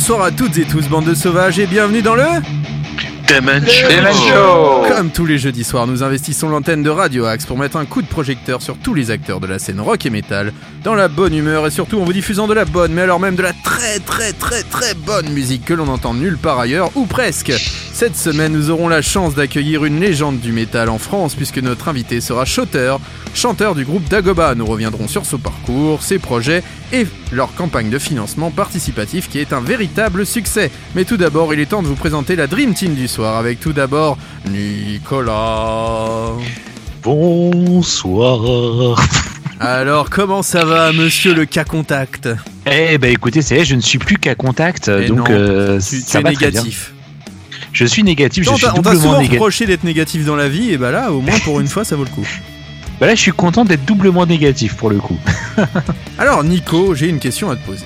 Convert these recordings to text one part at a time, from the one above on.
Bonsoir à toutes et tous, bande de sauvages, et bienvenue dans le... Show. Show. Comme tous les jeudis soirs, nous investissons l'antenne de Radio Axe pour mettre un coup de projecteur sur tous les acteurs de la scène rock et metal, dans la bonne humeur et surtout en vous diffusant de la bonne, mais alors même de la très très très très bonne musique que l'on n'entend nulle part ailleurs, ou presque. Cette semaine, nous aurons la chance d'accueillir une légende du métal en France, puisque notre invité sera Shooter, chanteur du groupe Dagoba. Nous reviendrons sur son parcours, ses projets et leur campagne de financement participatif qui est un véritable succès. Mais tout d'abord, il est temps de vous présenter la Dream Team du soir, avec tout d'abord Nicolas. Bonsoir. Alors, comment ça va, monsieur le cas contact Eh ben écoutez, c'est je ne suis plus qu'à contact, Eh donc non, euh, Tu, tu ça es va bien. négatif. Je suis négatif, je suis on doublement souvent négatif. reproché d'être négatif dans la vie, et bah là, au moins pour une fois, ça vaut le coup. Bah là, je suis content d'être doublement négatif pour le coup. Alors Nico, j'ai une question à te poser.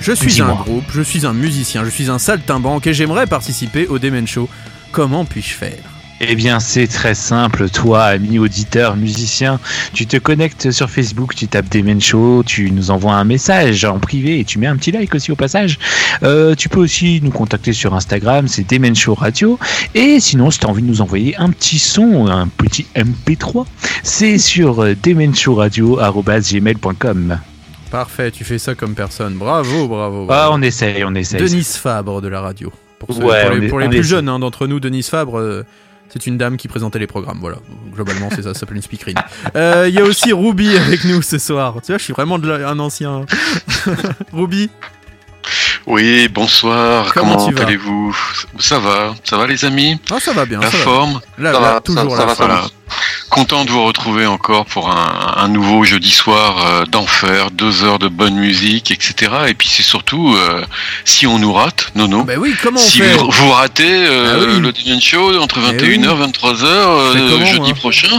Je suis un groupe, je suis un musicien, je suis un saltimbanque et j'aimerais participer au Demen Show. Comment puis-je faire? Eh bien, c'est très simple. Toi, ami auditeur, musicien, tu te connectes sur Facebook, tu tapes Demen Show, tu nous envoies un message en privé et tu mets un petit like aussi au passage. Euh, tu peux aussi nous contacter sur Instagram, c'est Demen Show Radio. Et sinon, si tu as envie de nous envoyer un petit son, un petit MP3, c'est sur demenshowradio.gmail.com. Parfait, tu fais ça comme personne. Bravo, bravo. Ah, bravo. on essaye, on essaye. Denise Fabre de la radio. Pour, Ouais, les, est- pour les on plus est- jeunes hein, d'entre nous, Denise Fabre, euh, c'est une dame qui présentait les programmes. Voilà, globalement, c'est ça, ça s'appelle une speakerine. Euh, Il y a aussi Ruby avec nous ce soir. Tu vois, je suis vraiment de la- un ancien. Ruby, Oui, bonsoir. Comment allez-vous? Ça va, ça va les amis? Ah, ça va bien. La ça va. forme? Là, Ça là, va, toujours ça- la ça va, forme. ça va. Content de vous retrouver encore pour un, un nouveau jeudi soir euh, d'enfer, deux heures de bonne musique, etc. Et puis c'est surtout euh, si on nous rate, Nono. Bah oui, comment on si fait vous, vous ratez euh, Ah oui. le Division Show entre Eh 21h 23h euh, C'est comment, jeudi hein? prochain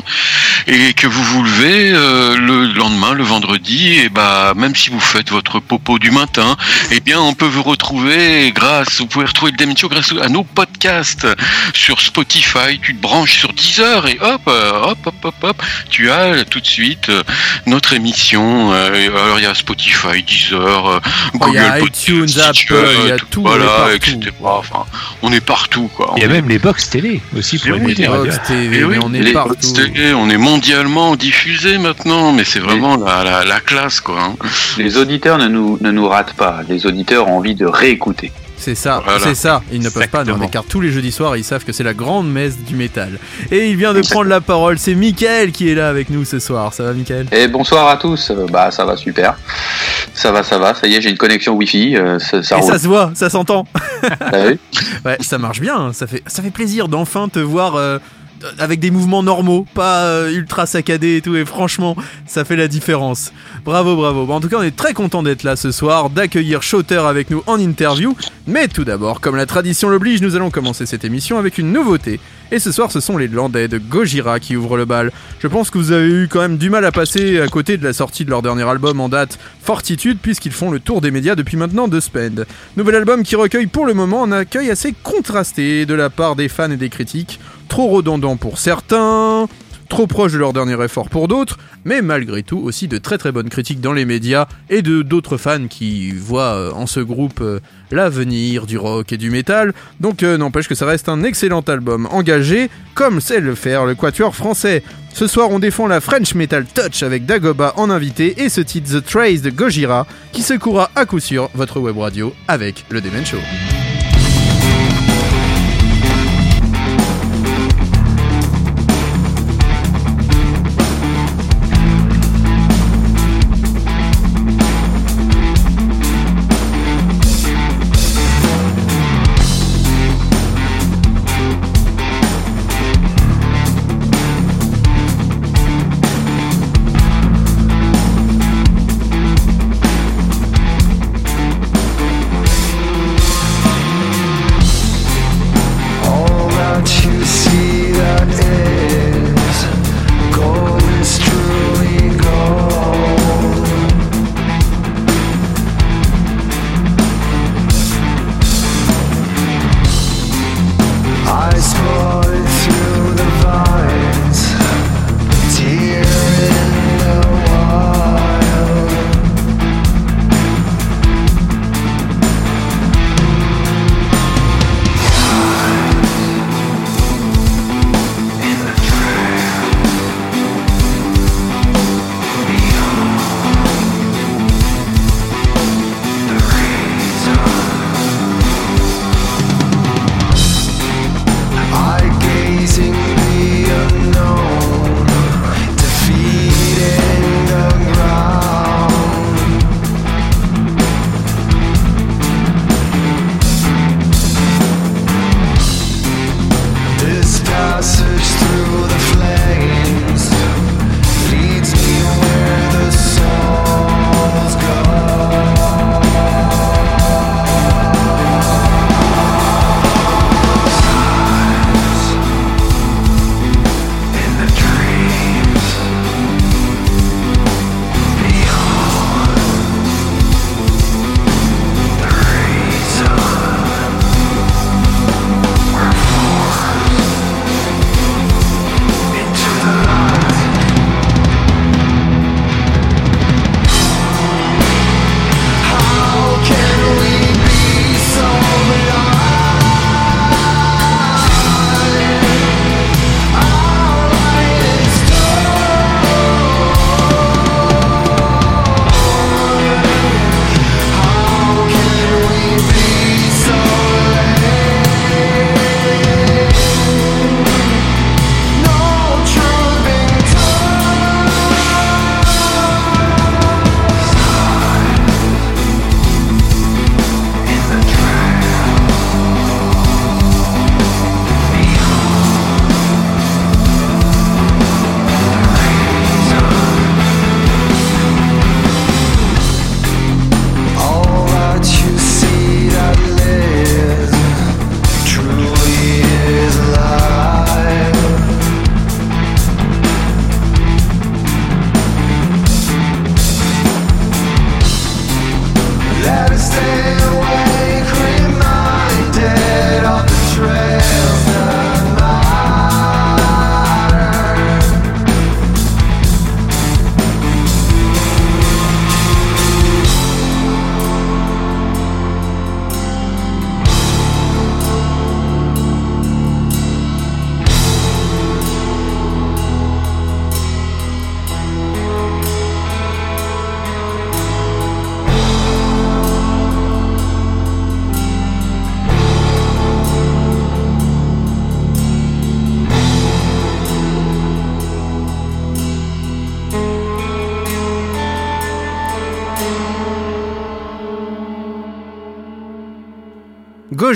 et que vous vous levez le lendemain, le vendredi, et bah même si vous faites votre popo du matin, eh bien on peut vous retrouver grâce, vous pouvez retrouver le Demon Show grâce à nos podcasts sur Spotify. Tu te branches sur Deezer et hop, hop, hop, hop, hop, tu as euh, tout de suite euh, notre émission. euh, alors il y a Spotify, Deezer, euh, Oh, il y a Google iTunes, Apple, il y a tout- voilà, etc. Enfin, on est partout quoi. Il y a même les box télé aussi pour les Radio. Box TV, Eh mais oui, on est les partout. box télé, on est mondialement diffusé maintenant, mais c'est vraiment la, la, la classe quoi. hein. Les auditeurs ne nous, ne nous ratent pas. Les auditeurs ont envie de réécouter. C'est ça, Voilà. c'est ça. Ils ne peuvent pas demander car tous les jeudis soirs, ils savent que c'est la grande messe du métal. Et il vient de prendre la parole, c'est Mickaël qui est là avec nous ce soir. Ça va, Mickaël? Et bonsoir à tous. Euh, Bah, ça va super. Ça va, ça va. Ça y est, j'ai une connexion Wi-Fi. euh, ça, ça Et roule. ça se voit, ça s'entend. Ah oui. Ouais, ça marche bien. hein. Ça fait, ça fait plaisir d'enfin te voir euh, avec des mouvements normaux, pas euh, ultra saccadés et tout. Et franchement, ça fait la différence. Bravo, bravo. En tout cas, on est très content d'être là ce soir, d'accueillir Shooter avec nous en interview. Mais tout d'abord, comme la tradition l'oblige, nous allons commencer cette émission avec une nouveauté. Et ce soir, ce sont les Landais de Gojira qui ouvrent le bal. Je pense que vous avez eu quand même du mal à passer à côté de la sortie de leur dernier album en date, Fortitude, puisqu'ils font le tour des médias depuis maintenant deux semaines. Nouvel album qui recueille pour le moment un accueil assez contrasté de la part des fans et des critiques, trop redondant pour certains, trop proche de leur dernier effort pour d'autres, mais malgré tout aussi de très très bonnes critiques dans les médias et de d'autres fans qui voient euh, en ce groupe euh, l'avenir du rock et du métal. Donc euh, n'empêche que ça reste un excellent album engagé, comme sait le faire le quatuor français. Ce soir, on défend la French Metal Touch avec Dagoba en invité et ce titre The Trace de Gojira qui secouera à coup sûr votre web radio avec le Demen Show.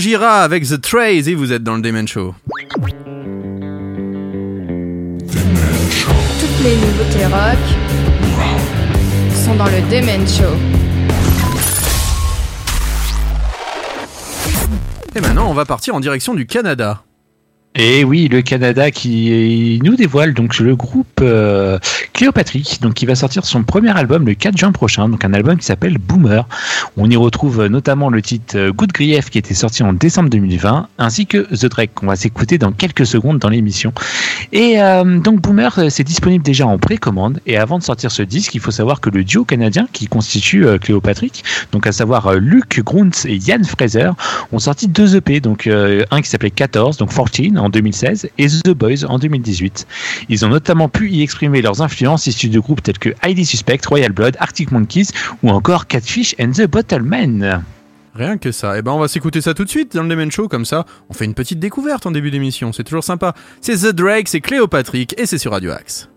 Gojira avec The Trays et vous êtes dans le Demen Show. Toutes les nouveautés rock sont dans le Demen Show. Et maintenant, on va partir en direction du Canada. Et oui, le Canada qui nous dévoile donc le groupe euh, Cléopatrick, donc qui va sortir son premier album le 4 juin prochain, donc un album qui s'appelle Boomer. On y retrouve notamment le titre euh, Good Grief qui était sorti en décembre 2020, ainsi que The Drake qu'on va s'écouter dans quelques secondes dans l'émission. Et euh, donc Boomer, euh, c'est disponible déjà en précommande. Et avant de sortir ce disque, il faut savoir que le duo canadien qui constitue euh, Cléopatrick, donc à savoir euh, Luc Gruntz et Yann Fraser, ont sorti deux EP, donc un qui s'appelait 14, donc 14 en 2016, et The Boys en 2018. Ils ont notamment pu y exprimer leurs influences issues de groupes tels que Highly Suspect, Royal Blood, Arctic Monkeys ou encore Catfish and the Bottlemen. Rien que ça. Et ben on va s'écouter ça tout de suite dans le Demen Show, comme ça on fait une petite découverte en début d'émission, c'est toujours sympa. C'est The Drake, c'est Cléopatrick et c'est sur Radio Axe.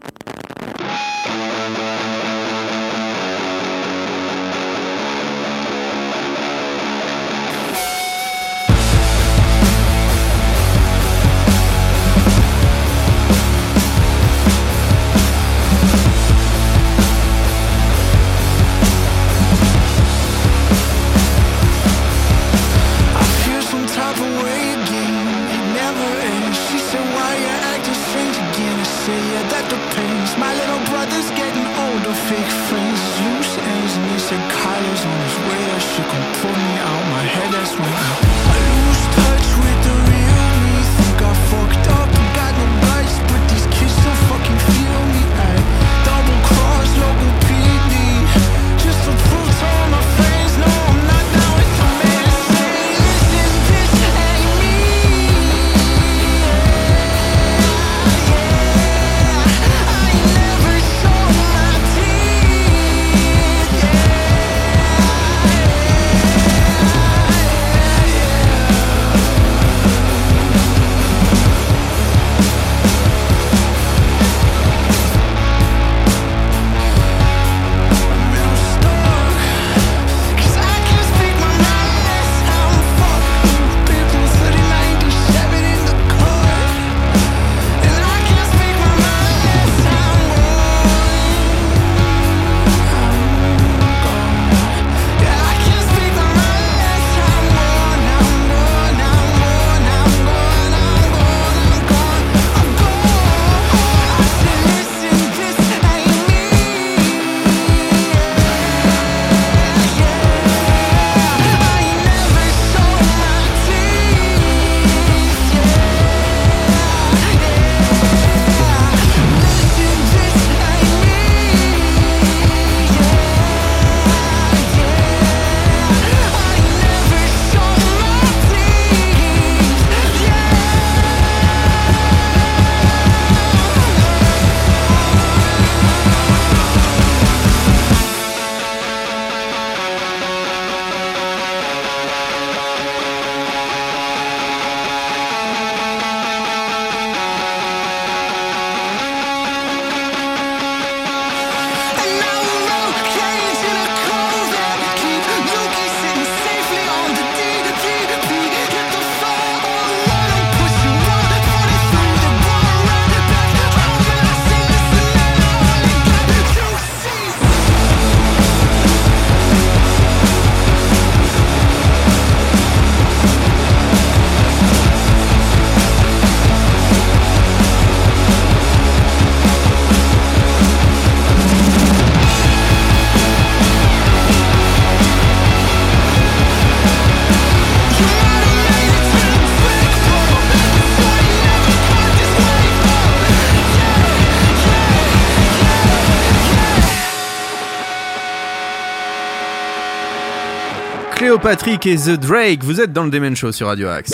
Cléopatrick et The Drake, vous êtes dans le Demen Show sur Radio Axe.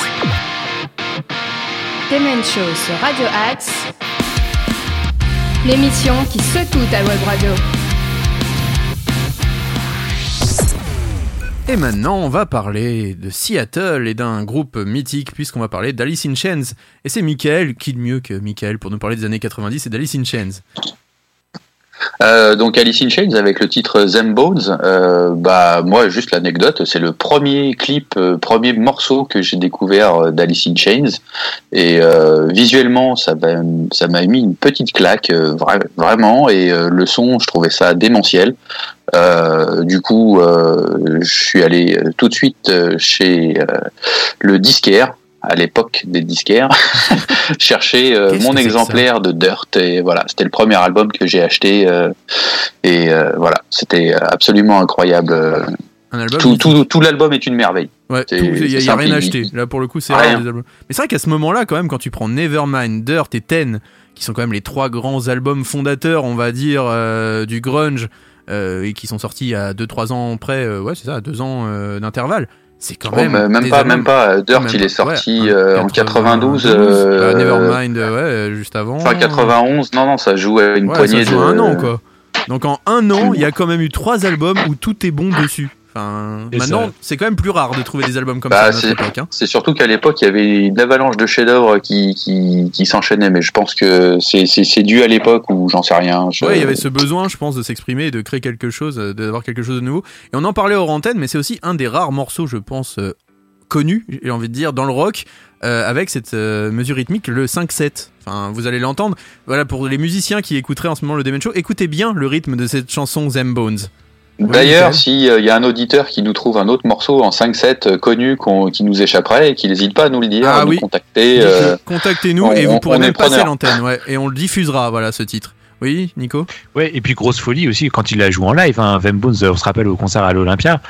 Demen Show sur Radio Axe. L'émission qui secoue ta web radio. Et maintenant, on va parler de Seattle et d'un groupe mythique, puisqu'on va parler d'Alice in Chains. Et c'est Michael, qui de mieux que Michael pour nous parler des années 90 et d'Alice in Chains Euh, donc Alice in Chains avec le titre Them Bones. Euh, bah moi juste l'anecdote, c'est le premier clip, euh, premier morceau que j'ai découvert d'Alice in Chains et visuellement ça m'a mis une petite claque vra- vraiment et le son je trouvais ça démentiel. Du coup je suis allé tout de suite chez le disquaire à l'époque des disquaires chercher euh, mon exemplaire de Dirt et voilà c'était le premier album que j'ai acheté euh, et euh, voilà c'était absolument incroyable Un album. tout, mythique. tout, tout l'album est une merveille Ouais, il y a, rien à acheter. Là, pour le coup, c'est Rien. albums. Mais c'est vrai qu'à ce moment-là, quand même, quand tu prends Nevermind, Dirt et Ten, qui sont quand même les trois grands albums fondateurs, on va dire, du grunge, et qui sont sortis à 2-3 ans près, ouais, c'est ça, à 2 ans d'intervalle. C'est quand Oh, même. même pas même pas euh, Dirt Même il est sorti ouais, euh, en 92 euh, Bah, Nevermind, euh, ouais, euh, juste avant. enfin 91 non non ça joue à une Ouais, poignée ça joue de un an, quoi. Donc en un an, il y a quand même eu trois albums où tout est bon dessus. Enfin, Et maintenant, ça- c'est quand même plus rare de trouver des albums comme Bah, ça à notre c'est- époque. Hein. C'est surtout qu'à l'époque, il y avait une avalanche de chefs-d'œuvre qui, qui, qui s'enchaînaient, mais je pense que c'est- dû à l'époque où j'en sais rien. Je- Ouais, il y avait ce besoin, je pense, de s'exprimer et de créer quelque chose, euh, d'avoir quelque chose de nouveau. Et on en parlait hors antenne, mais c'est aussi un des rares morceaux, je pense, euh, connus, j'ai envie de dire, dans le rock, euh, avec cette euh, mesure rythmique, le 5-7. Enfin, vous allez l'entendre. Voilà, pour les musiciens qui écouteraient en ce moment le Demon Show, écoutez bien le rythme de cette chanson Them Bones. D'ailleurs, s'il y a un auditeur qui nous trouve un autre morceau en 5-7 euh, connu qui nous échapperait, et qu'il n'hésite pas à nous le dire, Ah à oui. nous contacter. Euh, euh, Contactez-nous on- et vous pourrez même passer l'antenne, ouais, et on le diffusera, voilà, ce titre. Oui, Nico? Ouais, et puis grosse folie aussi quand il la joue en live. Hein, Them Bones, on se rappelle au concert à l'Olympia,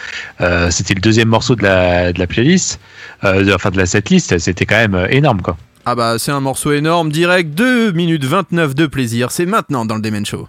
euh, c'était le deuxième morceau de la, de la playlist, euh, de, enfin de la setlist. C'était quand même euh, énorme quoi. Ah bah, c'est un morceau énorme, direct, 2 minutes 29 de plaisir, c'est maintenant dans le Demon Show.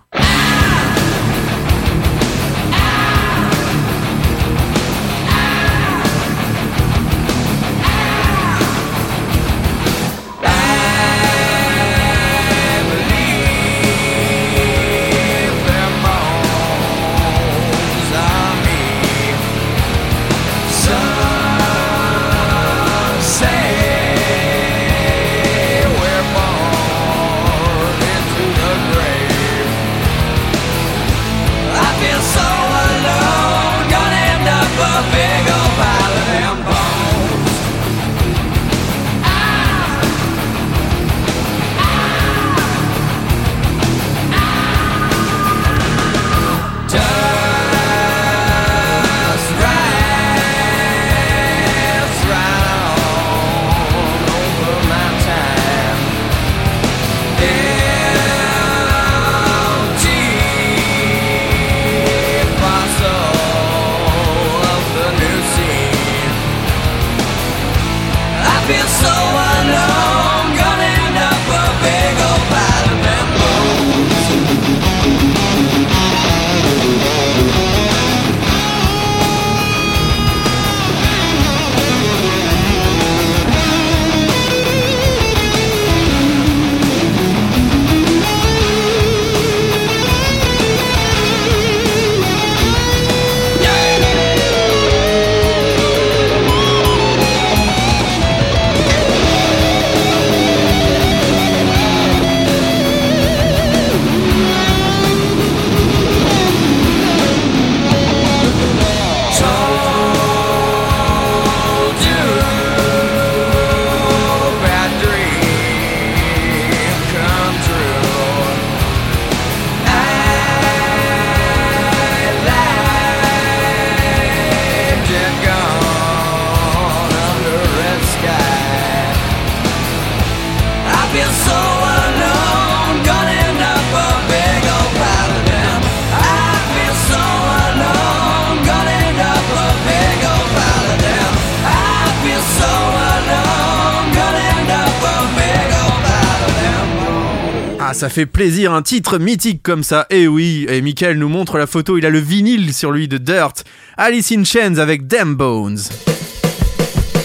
Fait plaisir, un titre mythique comme ça. Et oui, et Michael nous montre la photo, il a le vinyle sur lui de Dirt. Alice in Chains avec Damn Bones.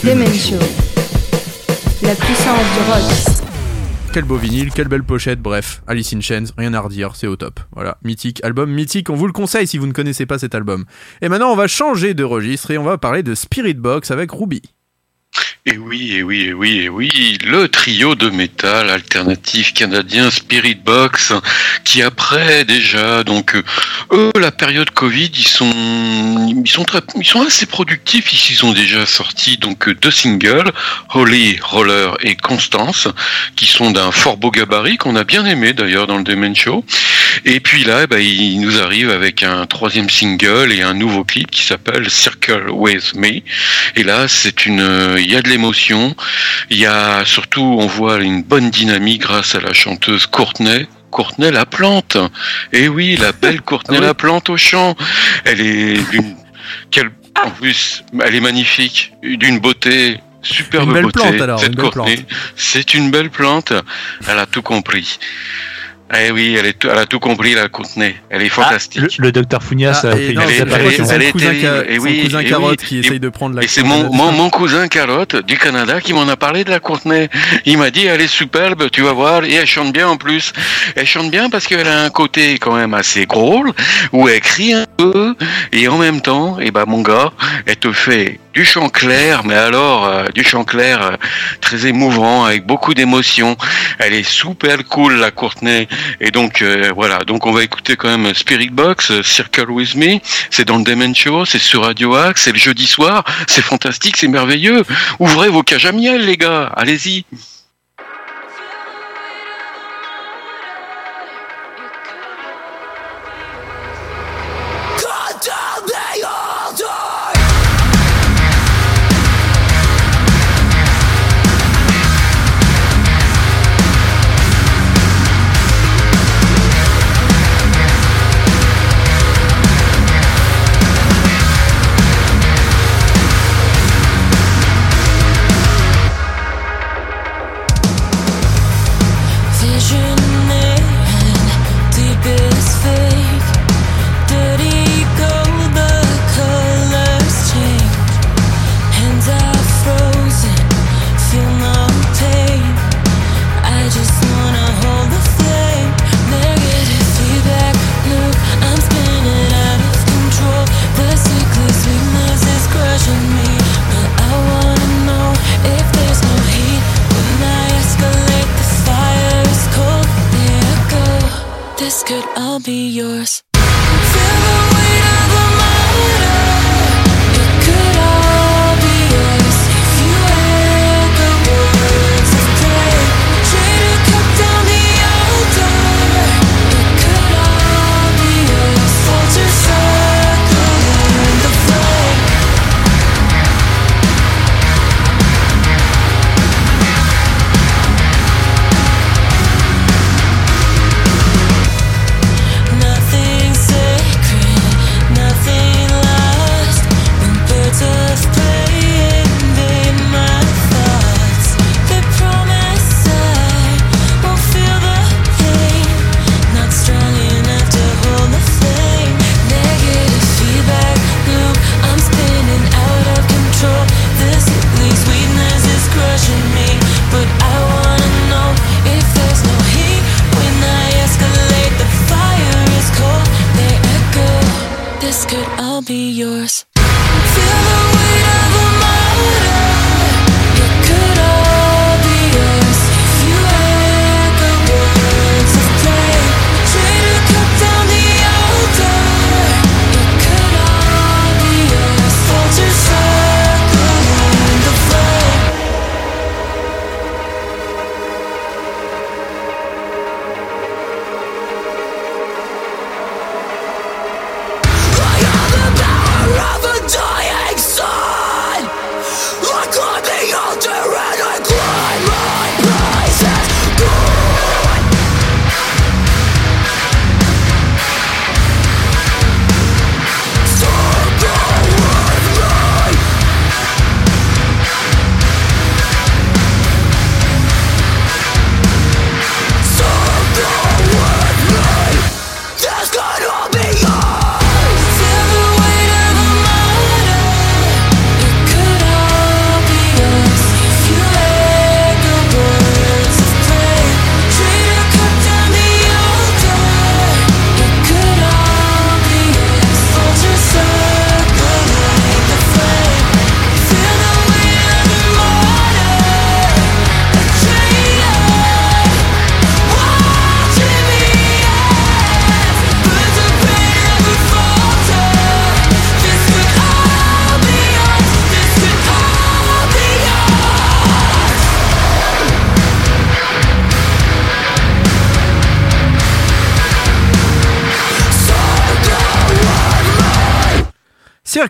Show. La puissance du rock. Quel beau vinyle, quelle belle pochette, bref, Alice in Chains, rien à redire, c'est au top. Voilà, mythique, album mythique, on vous le conseille si vous ne connaissez pas cet album. Et maintenant, on va changer de registre et on va parler de Spirit Box avec Ruby. Oui, et oui, et oui, et oui, le trio de métal alternatif canadien Spirit Box, qui après déjà, donc euh, eux, la période Covid, ils sont, ils sont très, ils sont assez productifs. Ils ont déjà sorti donc deux singles, Holy Roller et Constance, qui sont d'un fort beau gabarit qu'on a bien aimé d'ailleurs dans le Demen Show. Et puis là, bah, il nous arrive avec un troisième single et un nouveau clip qui s'appelle Circle with Me. Et là, c'est une, il y a de l'émotion. Il y a surtout, on voit une bonne dynamique grâce à la chanteuse Courtenay. Courtenay la plante. Et oui, la belle Courtenay Ah oui. la plante au chant. Elle est d'une, quelle, en plus, elle est magnifique, d'une beauté. Superbe Une belle beauté, plante, alors, cette Courtenay. C'est une belle plante. Elle a tout compris. Eh oui, elle, est tout- elle a tout compris, la Courtenay. Elle est Ah, fantastique. le, le docteur Founias Ah, a et fait une elle cousin, terrible. Ca- Et son oui, cousin et Carotte oui. qui Et- essaye de prendre la Et c'est mon, mon, mon cousin Carotte du Canada qui m'en a parlé de la Courtenay. Il m'a dit elle est superbe, tu vas voir, et elle chante bien en plus. Elle chante bien parce qu'elle a un côté quand même assez drôle, où elle crie un peu, et en même temps, et ben mon gars, elle te fait du chant clair, mais alors euh, du chant clair euh, très émouvant, avec beaucoup d'émotion. Elle est super cool la Courtenay. Et donc euh, voilà, donc on va écouter quand même Spirit Box, Circle With Me. C'est dans le Demen Show, c'est sur Radio Axe, c'est le jeudi soir. C'est fantastique, c'est merveilleux. Ouvrez vos cages à miel, les gars. Allez-y.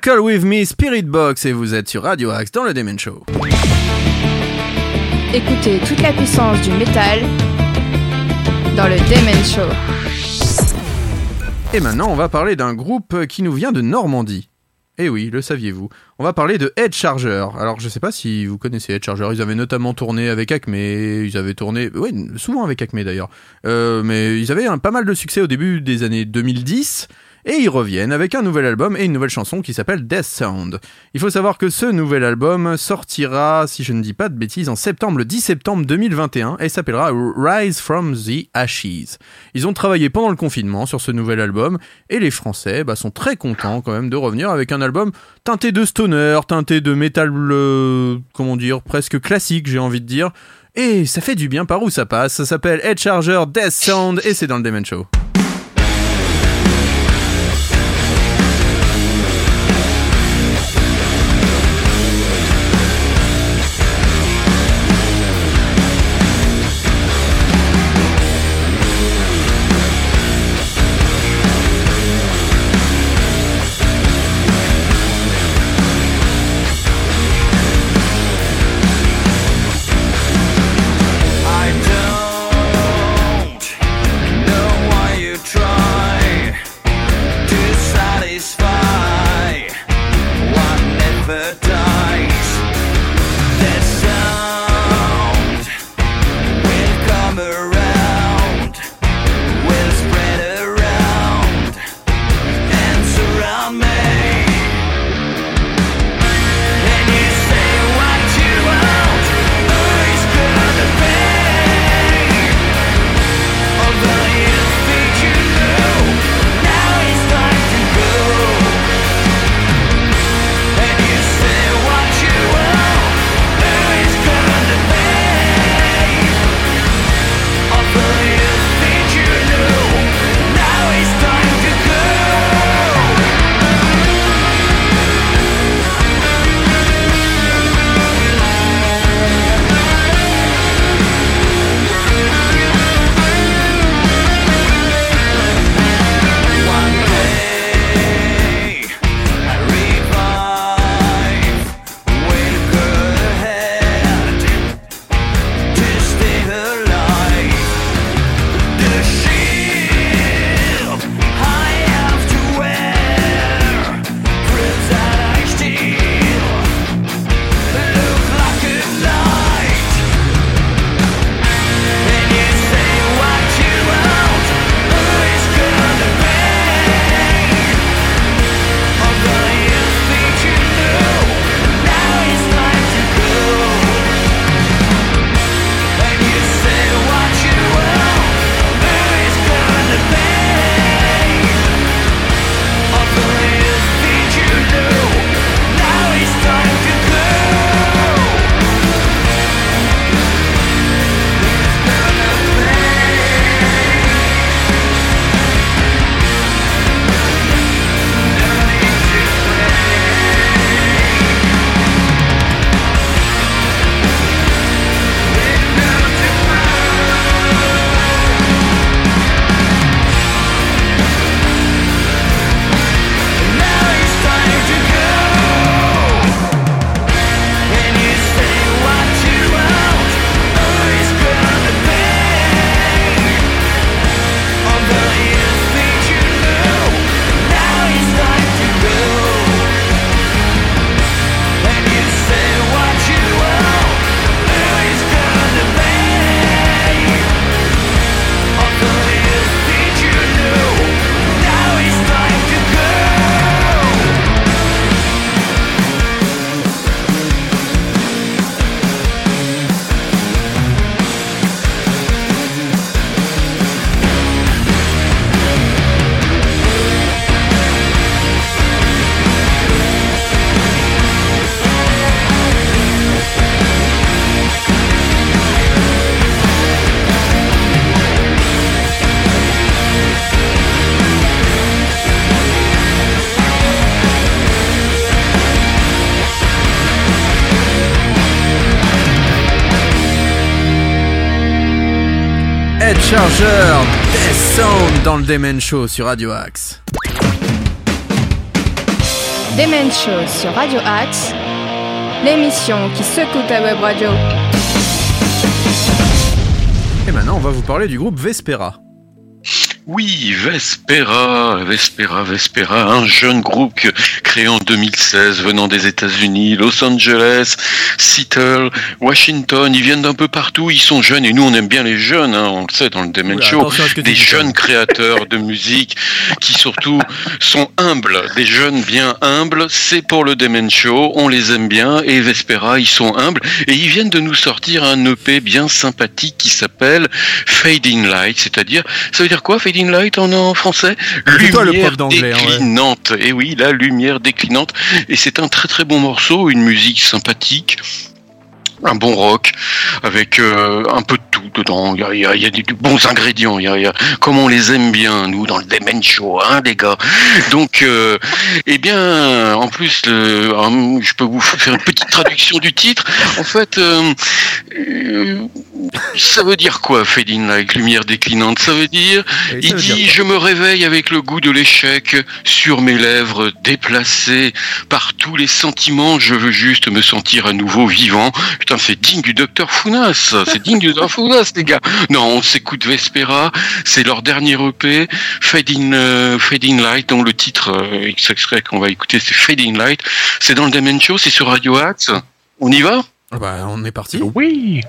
Circle With Me, Spirit Box, et vous êtes sur Radio Axe dans le Demen Show. Écoutez toute la puissance du métal dans le Demen Show. Et maintenant, on va parler d'un groupe qui nous vient de Normandie. Eh oui, le saviez-vous. On va parler de Head Charger. Alors, je sais pas si vous connaissez Head Charger. Ils avaient notamment tourné avec Acme. Ils avaient tourné, ouais, souvent avec Acme d'ailleurs. Euh, mais ils avaient un, pas mal de succès au début des années 2010. Et ils reviennent avec un nouvel album et une nouvelle chanson qui s'appelle Death Sound. Il faut savoir que ce nouvel album sortira, si je ne dis pas de bêtises, en septembre, le 10 septembre 2021 et s'appellera Rise from the Ashes. Ils ont travaillé pendant le confinement sur ce nouvel album et les Français bah, sont très contents quand même de revenir avec un album teinté de stoner, teinté de métal, euh, comment dire, presque classique j'ai envie de dire. Et ça fait du bien par où ça passe. Ça s'appelle Head Charger Death Sound et c'est dans le Demon Show. Demon Show sur Radio Axe. Demen Show sur Radio Axe, l'émission qui secoue ta web radio. Et maintenant, on va vous parler du groupe Vespera. Oui, Vespera, Vespera, Vespera, un jeune groupe que- créé en 2016 venant des États-Unis, Los Angeles, Seattle, Washington. Ils viennent d'un peu partout. Ils sont jeunes et nous on aime bien les jeunes. hein, on le sait dans le Demen Oula, Show. Des jeunes créateurs de musique qui surtout sont humbles, des jeunes bien humbles. C'est pour le Demen Show. On les aime bien et Vespera, ils sont humbles et ils viennent de nous sortir un EP bien sympathique qui s'appelle Fading Light, c'est-à-dire, ça veut dire quoi Fading Light en, en français? C'est toi le Lumière prof d'anglais, hein, ouais. déclinante. Et oui, la lumière déclinante. Et c'est un très très bon morceau, une musique sympathique. Un bon rock avec euh, un peu de tout dedans. Il y a, il y a- il y a des bons ingrédients. Il y a, il y a- comme on les aime bien nous dans le Demen Show, hein, les gars. Donc, euh, eh bien, en plus, le, euh, je peux vous faire une petite traduction du titre. En fait, euh, ça veut dire quoi, Fading Light, lumière déclinante? Ça veut dire ça il veut dit Je me réveille avec le goût de l'échec sur mes lèvres, déplacé par tous les sentiments. Je veux juste me sentir à nouveau vivant. Putain, c'est digne du docteur Founas. C'est digne du docteur Founas, les gars. Non, on s'écoute Vespera. C'est leur dernier EP, Fading, euh, Fading Light, dont le titre euh, extrait qu'on va écouter, c'est Fading Light. C'est dans le Demen Show, c'est sur Radio Axe. On y va? Ah bah, on est parti. Oui.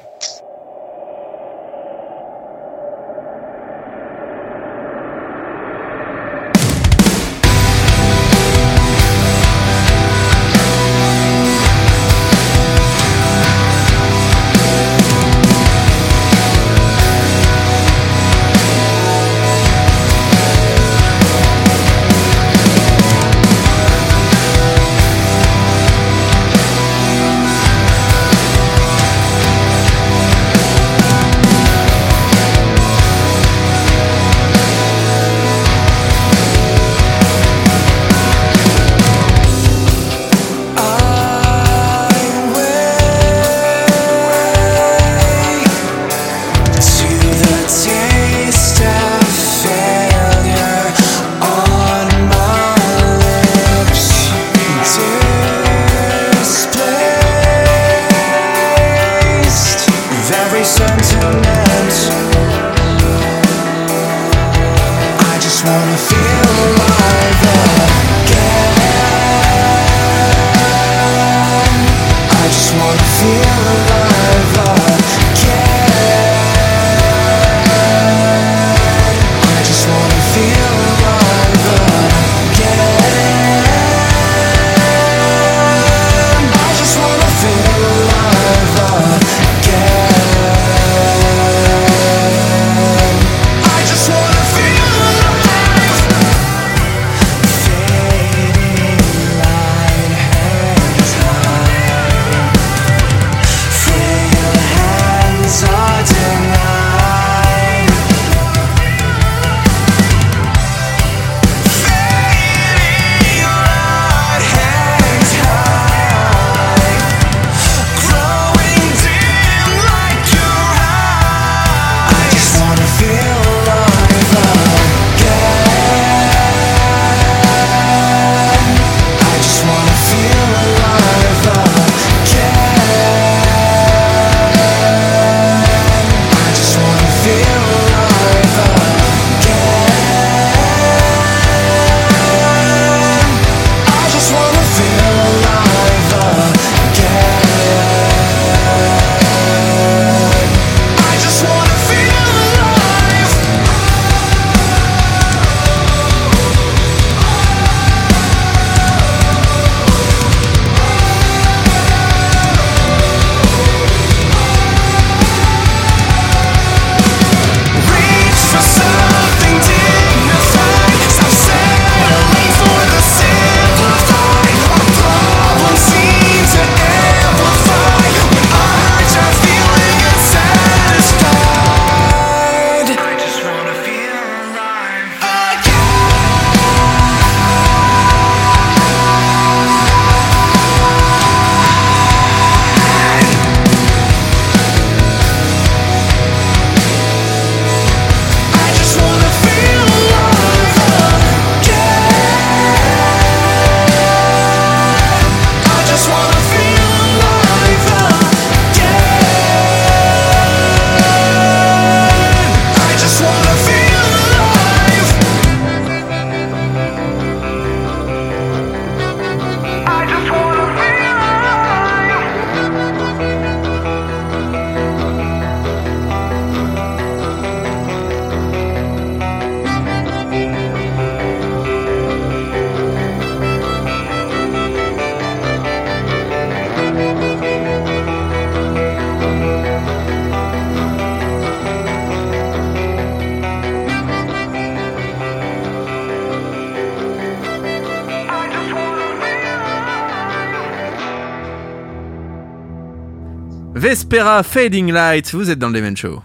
Vespera Fading Light, vous êtes dans le Demen Show.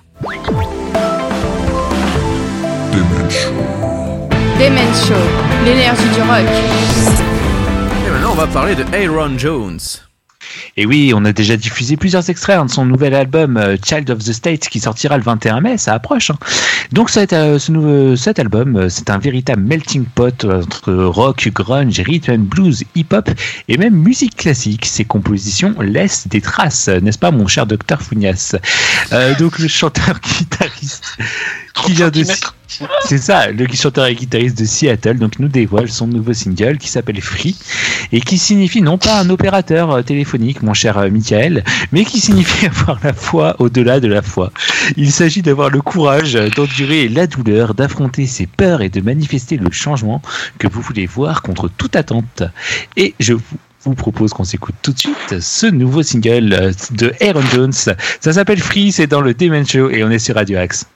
Demen Show. Demen Show, l'énergie du rock. Et maintenant, on va parler de Aaron Jones. Et oui, on a déjà diffusé plusieurs extraits hein, de son nouvel album euh, Child of the State qui sortira le 21 mai, ça approche. hein. Donc cet, euh, ce nouveau, cet album, euh, c'est un véritable melting pot entre rock, grunge, rhythm and blues, hip-hop et même musique classique. Ses compositions laissent des traces, n'est-ce pas mon cher docteur Founias Euh, Donc le chanteur guitariste 30 qui vient de... C'est ça, le chanteur et guitariste de Seattle donc nous dévoile son nouveau single qui s'appelle Free et qui signifie non pas un opérateur euh, téléphonique, mon cher euh, Michael, mais qui signifie avoir la foi au-delà de la foi. Il s'agit d'avoir le courage euh, d'endurer la douleur, d'affronter ses peurs et de manifester le changement que vous voulez voir contre toute attente. Et je vous propose qu'on s'écoute tout de suite ce nouveau single de Aaron Jones. Ça s'appelle Free, c'est dans le Demon Show et on est sur Radio Axe.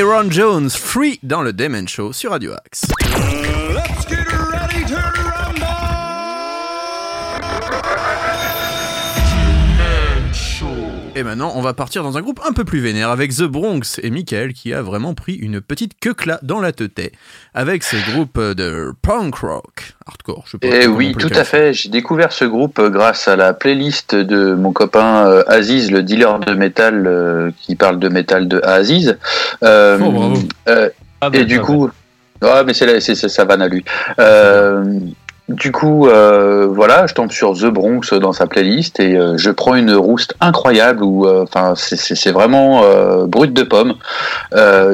Hey Ron Jones, Free dans le Demen Show sur Radio Axe. Maintenant, on va partir dans un groupe un peu plus vénère avec The Bronx et Michael qui a vraiment pris une petite queue dans la tête avec ce groupe de punk rock hardcore. Je sais pas Eh oui, tout à fait. J'ai découvert ce groupe euh, grâce à la playlist de mon copain euh, Aziz, le dealer de métal euh, qui parle de métal de Aziz. Euh, Oh, bravo. euh, Ah bah, et du coup, Ouais, mais c'est la- c'est c'est sa vanne à lui. Euh, du coup, euh, voilà, je tombe sur The Bronx dans sa playlist et euh, je prends une rouste incroyable où, euh, enfin, c'est- vraiment brut de pomme.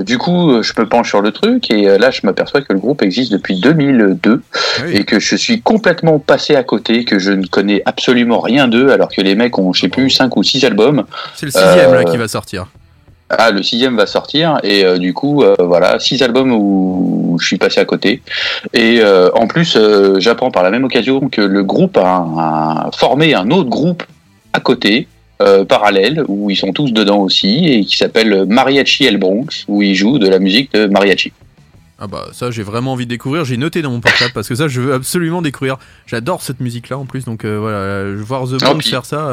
Du coup, je me penche sur le truc et là, je m'aperçois que le groupe existe depuis 2002 Oui. et que je suis complètement passé à côté, que je ne connais absolument rien d'eux, alors que les mecs ont, je sais plus, cinq ou six albums. C'est le sixième là qui va sortir. Ah, le sixième va sortir et euh, du coup, euh, voilà, six albums où, où je suis passé à côté. Et euh, en plus, j'apprends par la même occasion que le groupe a, a formé un autre groupe à côté, parallèle, où ils sont tous dedans aussi, et qui s'appelle Mariachi El Bronx, où ils jouent de la musique de mariachi. Ah bah ça j'ai vraiment envie de découvrir, j'ai noté dans mon portable parce que ça je veux absolument découvrir. J'adore cette musique là en plus donc voilà, voir The Ah, Bronx puis- faire ça.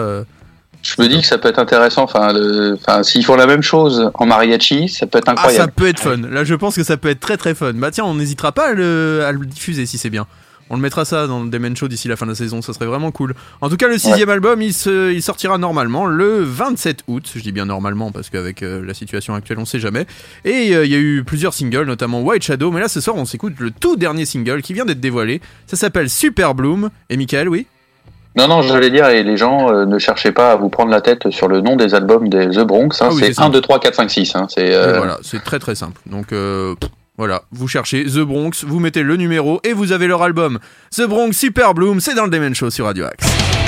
Je me dis que ça peut être intéressant. Enfin, le- enfin, s'ils font la même chose en mariachi, ça peut être Ah ça incroyable. peut être fun, là je pense que ça peut être très très fun. Bah tiens on n'hésitera pas à le, à le diffuser si c'est bien. On le mettra ça dans le Demen Show d'ici la fin de la saison, ça serait vraiment cool. En tout cas, le sixième album, il, se, il sortira normalement le 27 août. Je dis bien normalement parce qu'avec euh, la situation actuelle, on sait jamais. Et euh, il y a eu plusieurs singles, notamment White Shadow. Mais là, ce soir, on s'écoute le tout dernier single qui vient d'être dévoilé. Ça s'appelle Super Bloom. Et Michael, oui? Non, non, j'allais dire, et les gens euh, ne cherchez pas à vous prendre la tête sur le nom des albums des The Bronx. hein, Ah oui, c'est c'est ça. 1, 2, 3, 4, 5, 6. Hein, c'est, euh, voilà, c'est très très simple. Donc euh, voilà, vous cherchez The Bronx, vous mettez le numéro et vous avez leur album. The Bronx Super Bloom, c'est dans le Demen Show sur Radio Axe.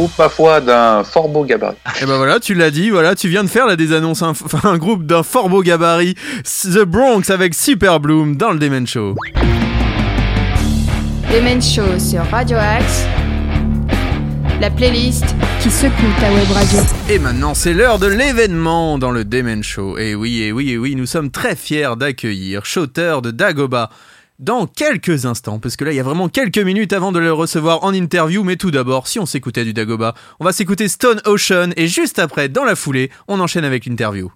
Groupe, ma foi, d'un fort beau gabarit. Et ben voilà, tu l'as dit, voilà, tu viens de faire la désannonce, un, un groupe d'un fort beau gabarit, The Bronx avec Super Bloom dans le Demen Show. Demen Show sur Radio Axe. La playlist qui secoue ta web radio. Et maintenant, c'est l'heure de l'événement dans le Demen Show. Et oui, et oui, et oui, nous sommes très fiers d'accueillir Shooter de Dagoba dans quelques instants, parce que là, il y a vraiment quelques minutes avant de le recevoir en interview. Mais tout d'abord, si on s'écoutait du Dagoba, on va s'écouter Stone Ocean, et juste après, dans la foulée, on enchaîne avec l'interview.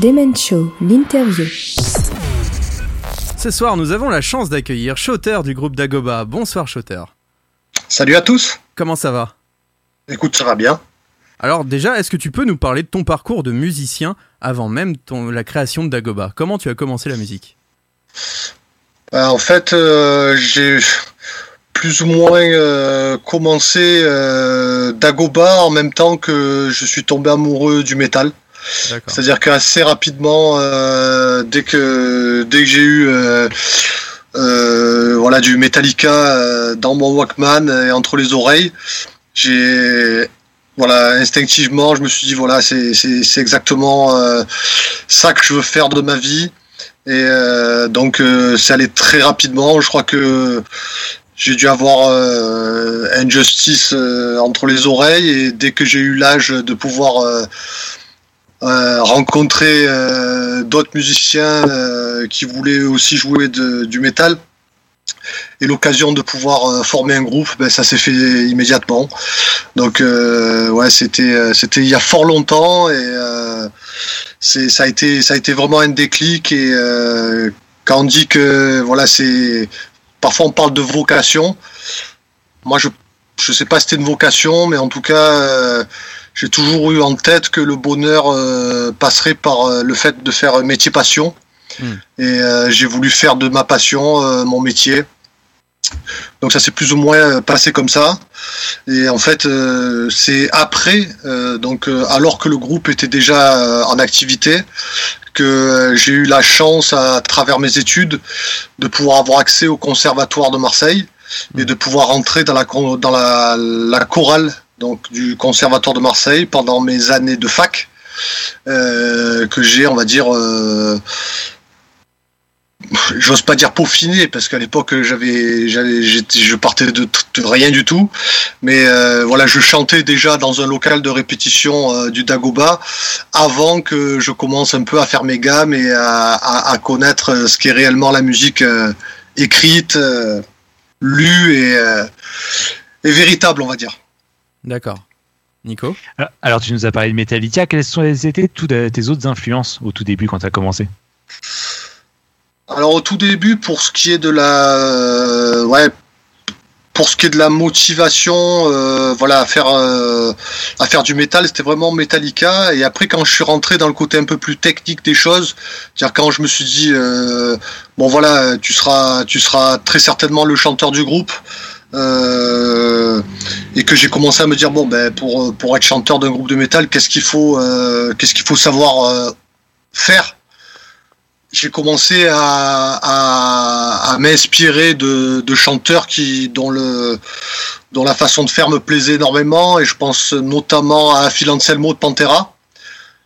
Demen Show, l'interview. Ce soir, nous avons la chance d'accueillir Shooter du groupe Dagoba. Bonsoir Shooter. Salut à tous. Comment ça va? Écoute, ça va bien. Alors déjà, est-ce que tu peux nous parler de ton parcours de musicien avant même ton, la création de Dagoba? Comment tu as commencé la musique? Bah, en fait, euh, j'ai plus ou moins euh, commencé euh, Dagoba en même temps que je suis tombé amoureux du métal. C'est-à-dire qu'assez rapidement, euh, dès que dès que j'ai eu euh, euh, voilà du Metallica dans mon Walkman et entre les oreilles, j'ai voilà instinctivement, je me suis dit voilà c'est exactement ça que je veux faire de ma vie. Et donc c'est allé très rapidement. Je crois que j'ai dû avoir Injustice entre les oreilles et dès que j'ai eu l'âge de pouvoir euh, rencontrer euh, d'autres musiciens euh, qui voulaient aussi jouer du métal et l'occasion de pouvoir former un groupe, ben, ça s'est fait immédiatement. Donc ouais, c'était c'était il y a fort longtemps et c'est ça a été ça a été vraiment un déclic et quand on dit que voilà c'est parfois on parle de vocation. Moi je je sais pas si c'était une vocation, mais en tout cas j'ai toujours eu en tête que le bonheur euh, passerait par euh, le fait de faire un métier passion. Hmm. Et euh, j'ai voulu faire de ma passion euh, mon métier. Donc ça s'est plus ou moins passé comme ça. Et en fait, euh, c'est après, euh, donc euh, alors que le groupe était déjà euh, en activité, que j'ai eu la chance à travers mes études de pouvoir avoir accès au conservatoire de Marseille et de pouvoir entrer dans la dans la, la chorale donc du conservatoire de Marseille pendant mes années de fac euh, que j'ai on va dire euh, j'ose pas dire peaufiné parce qu'à l'époque j'avais je partais de, rien du tout. Mais euh, voilà je chantais déjà dans un local de répétition du Dagoba avant que je commence un peu à faire mes gammes et à, connaître ce qu'est réellement la musique écrite lue et véritable on va dire D'accord. Nico Alors, alors, tu nous as parlé de Metallica. Quelles sont été toutes euh, tes autres influences au tout début quand tu as commencé? Alors au tout début, pour ce qui est de la, euh, ouais, pour ce qui est de la motivation, euh, voilà, à faire, euh, à faire du métal, c'était vraiment Metallica. Et après, quand je suis rentré dans le côté un peu plus technique des choses, c'est-à-dire quand je me suis dit, euh, bon voilà, tu seras, tu seras très certainement le chanteur du groupe. Euh, et que j'ai commencé à me dire bon ben pour pour être chanteur d'un groupe de métal qu'est-ce qu'il faut euh, qu'est-ce qu'il faut savoir euh, faire? J'ai commencé à, à, à m'inspirer de, de chanteurs qui dont le dont la façon de faire me plaisait énormément et je pense notamment à Phil Anselmo de Pantera.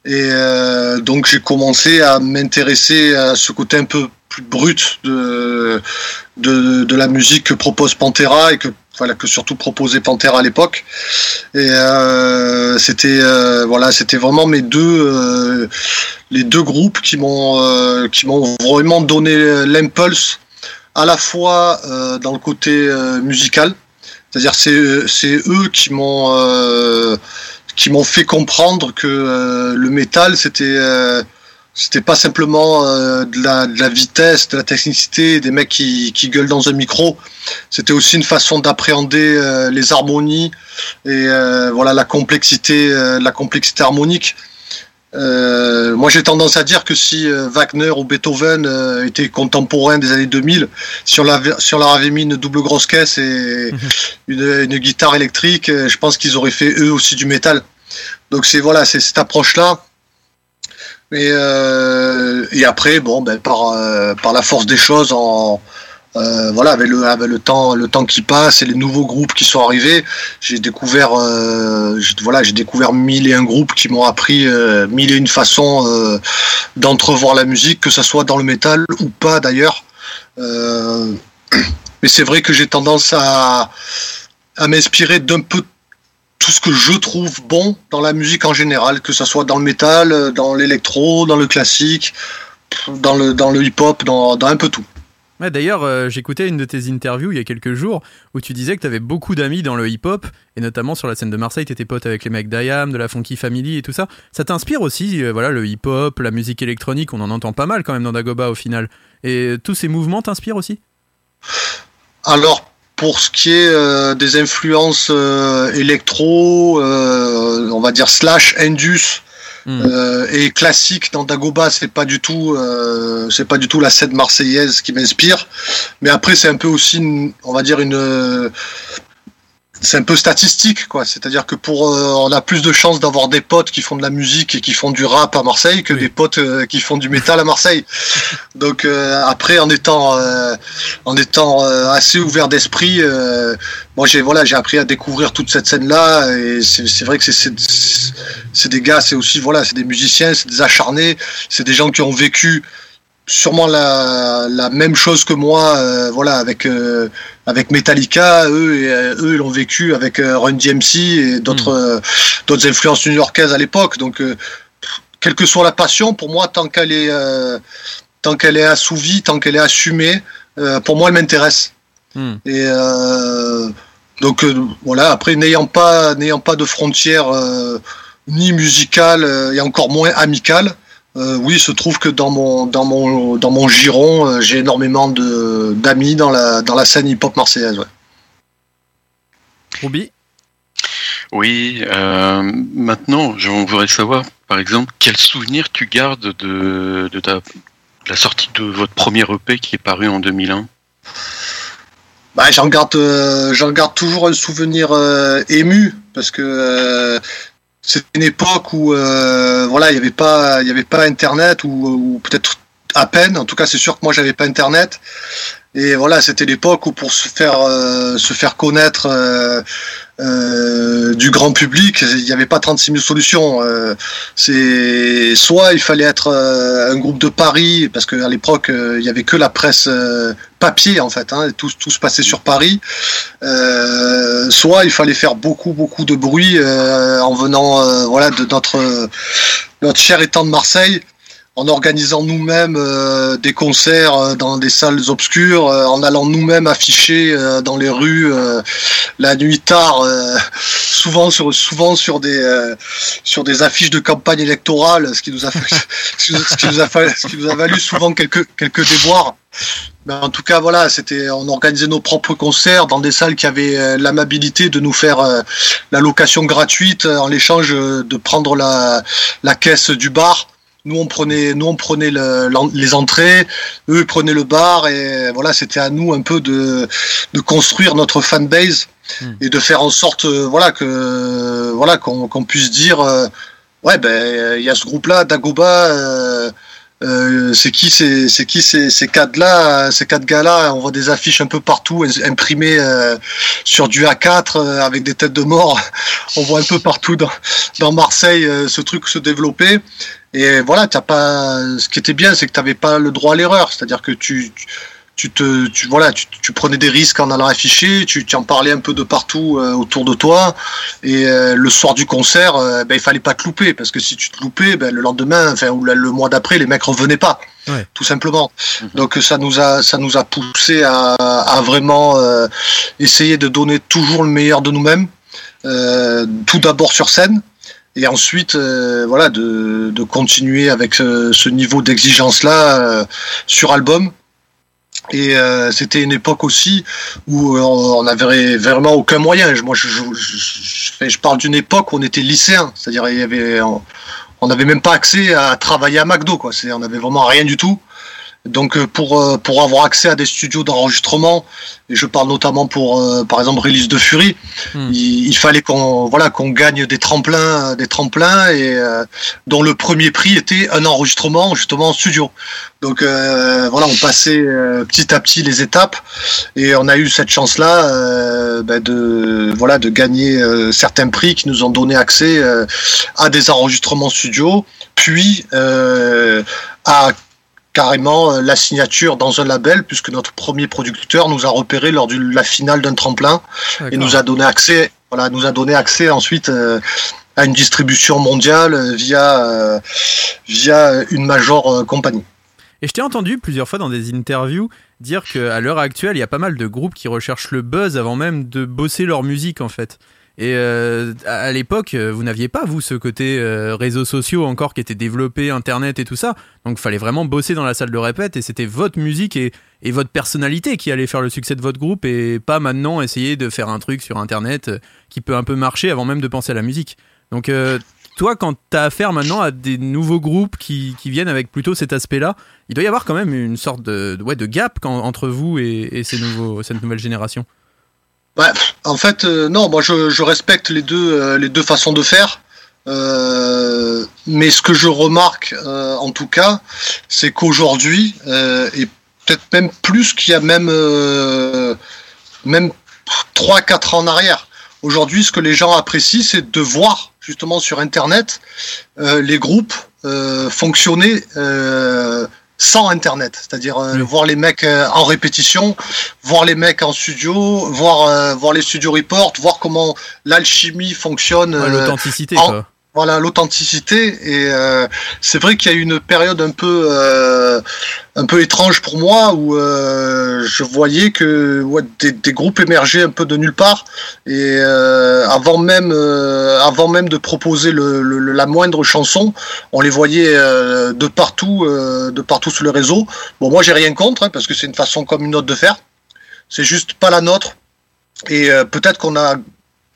Et euh, donc j'ai commencé à m'intéresser à ce côté un peu plus brut de, de, de la musique que propose Pantera et que voilà que surtout proposait Pantera à l'époque. Et euh, c'était euh, voilà c'était vraiment mes deux euh, les deux groupes qui m'ont vraiment donné l'impulse à la fois dans le côté musical. C'est-à-dire c'est c'est eux qui m'ont qui m'ont fait comprendre que le métal c'était c'était pas simplement euh, de, la, de la vitesse, de la technicité, des mecs qui, qui gueulent dans un micro. C'était aussi une façon d'appréhender euh, les harmonies et euh, voilà la complexité, euh, la complexité harmonique. Euh, moi, j'ai tendance à dire que si euh, Wagner ou Beethoven euh, étaient contemporains des années 2000, si on, l'avait- si on leur avait mis une double grosse caisse et une, une guitare électrique, je pense qu'ils auraient fait eux aussi du métal. Donc c'est voilà, c'est cette approche-là. Et, euh, et après, bon, ben, par, euh, la force des choses, euh, voilà, avec le, temps, le temps qui passe et les nouveaux groupes qui sont arrivés, j'ai découvert, voilà, j'ai découvert mille et un groupes qui m'ont appris mille et une façons d'entrevoir la musique, que ce soit dans le métal ou pas d'ailleurs. Mais c'est vrai que j'ai tendance à, à m'inspirer d'un peu tout ce que je trouve bon dans la musique en général, que ce soit dans le métal, euh, dans l'électro, dans le classique, dans le, dans le hip-hop, dans, dans un peu tout. Ouais, D'ailleurs, euh, j'écoutais une de tes interviews il y a quelques jours où tu disais que tu avais beaucoup d'amis dans le hip-hop, et notamment sur la scène de Marseille, tu étais pote avec les mecs d'IAM, de la Funky Family et tout ça. Ça t'inspire aussi, euh, voilà, le hip-hop, la musique électronique, on en entend pas mal quand même dans Dagoba au final. Et tous ces mouvements t'inspirent aussi? Alors, pour ce qui est euh, des influences euh, électro, euh, on va dire slash indus Hmm. et classique dans Dagoba, c'est pas du tout, c'est pas du tout la scène marseillaise qui m'inspire. Mais après, c'est un peu aussi, une- on va dire une, c'est un peu statistique, quoi. C'est-à-dire que pour, euh, on a plus de chances d'avoir des potes qui font de la musique et qui font du rap à Marseille que Oui. des potes euh, qui font du métal à Marseille. Donc euh, après, en étant, euh, en étant euh, assez ouvert d'esprit, euh, moi j'ai voilà, j'ai appris à découvrir toute cette scène-là et c'est c'est vrai que c'est- c'est c'est des gars, c'est aussi voilà, c'est des musiciens, c'est des acharnés, c'est des gens qui ont vécu sûrement la, la même chose que moi, euh, voilà, avec euh, avec Metallica, eux et euh, eux ils l'ont vécu avec Run DMC et d'autres euh, d'autres influences new-yorkaises à l'époque. Donc quelle que soit la passion, pour moi, tant qu'elle est tant qu'elle est assouvie, tant qu'elle est assumée, pour moi elle m'intéresse. Hmm. Et donc voilà, après n'ayant pas n'ayant pas de frontières ni musicales et encore moins amicales, euh, oui, il se trouve que dans mon dans mon dans mon giron, euh, j'ai énormément de d'amis dans la dans la scène hip-hop marseillaise. Ouais. Ruby? Oui, euh, maintenant, je voudrais savoir, par exemple, quel souvenir tu gardes de, de, ta- de la sortie de votre premier EP qui est paru en 2001 Bah, j'en garde, euh, j'en garde toujours un souvenir euh, ému parce que euh, c'est une époque où euh, voilà, il n'y avait pas, il avait pas Internet ou, ou peut-être à peine. En tout cas, c'est sûr que moi, j'avais pas Internet. Et voilà, c'était l'époque où pour se faire euh, se faire connaître euh, euh, du grand public, il n'y avait pas 36 000 solutions. Euh, c'est soit il fallait être euh, un groupe de Paris parce qu'à l'époque euh, il y avait que la presse euh, papier en fait, hein, tout, tout se passait sur Paris. Soit il fallait faire beaucoup beaucoup de bruit en venant voilà de notre notre cher étang de Marseille en organisant nous-mêmes euh, des concerts euh, dans des salles obscures, euh, en allant nous-mêmes afficher dans les rues la nuit tard, souvent sur souvent sur des sur des affiches de campagne électorale, ce qui nous a ce qui nous a, ce qui nous a valu souvent quelques quelques déboires. Mais en tout cas, voilà, c'était, on organisait nos propres concerts dans des salles qui avaient l'amabilité de nous faire euh, la location gratuite en l'échange de prendre la, la caisse du bar. Nous on prenait, nous on prenait le- les entrées, eux ils prenaient le bar et voilà, c'était à nous un peu de, de construire notre fanbase Hmm. et de faire en sorte, euh, voilà que, voilà qu'on qu'on puisse dire, euh, ouais ben il y a ce groupe-là, Dagoba. Euh, c'est qui ces c'est qui ces, ces quatre là ces quatre gars là on voit des affiches un peu partout imprimées euh, sur du A4 euh, avec des têtes de mort. On voit un peu partout dans, dans Marseille euh, ce truc se développer. Et voilà t'as pas ce qui était bien c'est que t'avais pas le droit à l'erreur. C'est à dire que tu, tu tu te tu voilà tu, tu prenais des risques en allant afficher tu, tu en parlais un peu de partout euh, autour de toi. Et euh, le soir du concert euh, ben il fallait pas te louper parce que si tu te loupais ben, le lendemain enfin ou le, le mois d'après les mecs revenaient pas Ouais. tout simplement. Donc ça nous a ça nous a poussé à, à vraiment euh, essayer de donner toujours le meilleur de nous-mêmes euh, tout d'abord sur scène et ensuite euh, voilà de, de continuer avec euh, ce niveau d'exigence là sur album et euh, c'était une époque aussi où euh, on n'avait vraiment aucun moyen. Moi, je, je, je- je parle d'une époque où on était lycéen, c'est-à-dire il y avait, on n'avait même pas accès à travailler à McDo, quoi. On n'avait vraiment rien du tout. Donc euh, pour euh, pour avoir accès à des studios d'enregistrement, et je parle notamment pour euh, par exemple Release de Fury, Hmm. il, il fallait qu'on voilà qu'on gagne des tremplins des tremplins et euh, dont le premier prix était un enregistrement justement en studio. Donc euh, voilà, on passait euh, petit à petit les étapes et on a eu cette chance-là euh, ben, de voilà de gagner euh, certains prix qui nous ont donné accès euh, à des enregistrements studio, puis euh, à carrément euh, la signature dans un label puisque notre premier producteur nous a repéré lors de la finale d'un tremplin et nous a donné accès voilà nous a donné accès ensuite euh, à une distribution mondiale euh, via euh, via une major euh, compagnie. Et je t'ai entendu plusieurs fois dans des interviews dire qu'à l'heure actuelle, il y a pas mal de groupes qui recherchent le buzz avant même de bosser leur musique en fait. Et euh, à l'époque, euh, vous n'aviez pas, vous, ce côté euh, réseaux sociaux encore qui était développé, Internet et tout ça. Donc, fallait vraiment bosser dans la salle de répète et c'était votre musique et, votre personnalité qui allait faire le succès de votre groupe et pas maintenant essayer de faire un truc sur Internet qui peut un peu marcher avant même de penser à la musique. Donc, toi, quand t'as affaire maintenant à des nouveaux groupes qui, viennent avec plutôt cet aspect-là, il doit y avoir quand même une sorte de, ouais, de gap entre vous et, et ces nouveaux, cette nouvelle génération. Ouais, en fait, euh, non, moi je, je respecte les deux, euh, les deux façons de faire. Euh, mais ce que je remarque, euh, en tout cas, c'est qu'aujourd'hui, euh, et peut-être même plus qu'il y a même, même 3-4 ans en arrière, aujourd'hui, ce que les gens apprécient, c'est de voir justement sur Internet les groupes fonctionner sans Internet, c'est-à-dire euh, Oui. voir les mecs euh, en répétition, voir les mecs en studio, voir euh, voir les studio reports, voir comment l'alchimie fonctionne. Ouais, euh, L'authenticité, en- quoi. Voilà l'authenticité. Et euh, c'est vrai qu'il y a eu une période un peu euh, un peu étrange pour moi où euh, je voyais que des, groupes émergeaient un peu de nulle part. Et avant même avant même de proposer le, la moindre chanson on les voyait de partout de partout sur le réseau. Bon moi j'ai rien contre hein, parce que c'est une façon comme une autre de faire. C'est juste pas la nôtre. Et peut-être qu'on a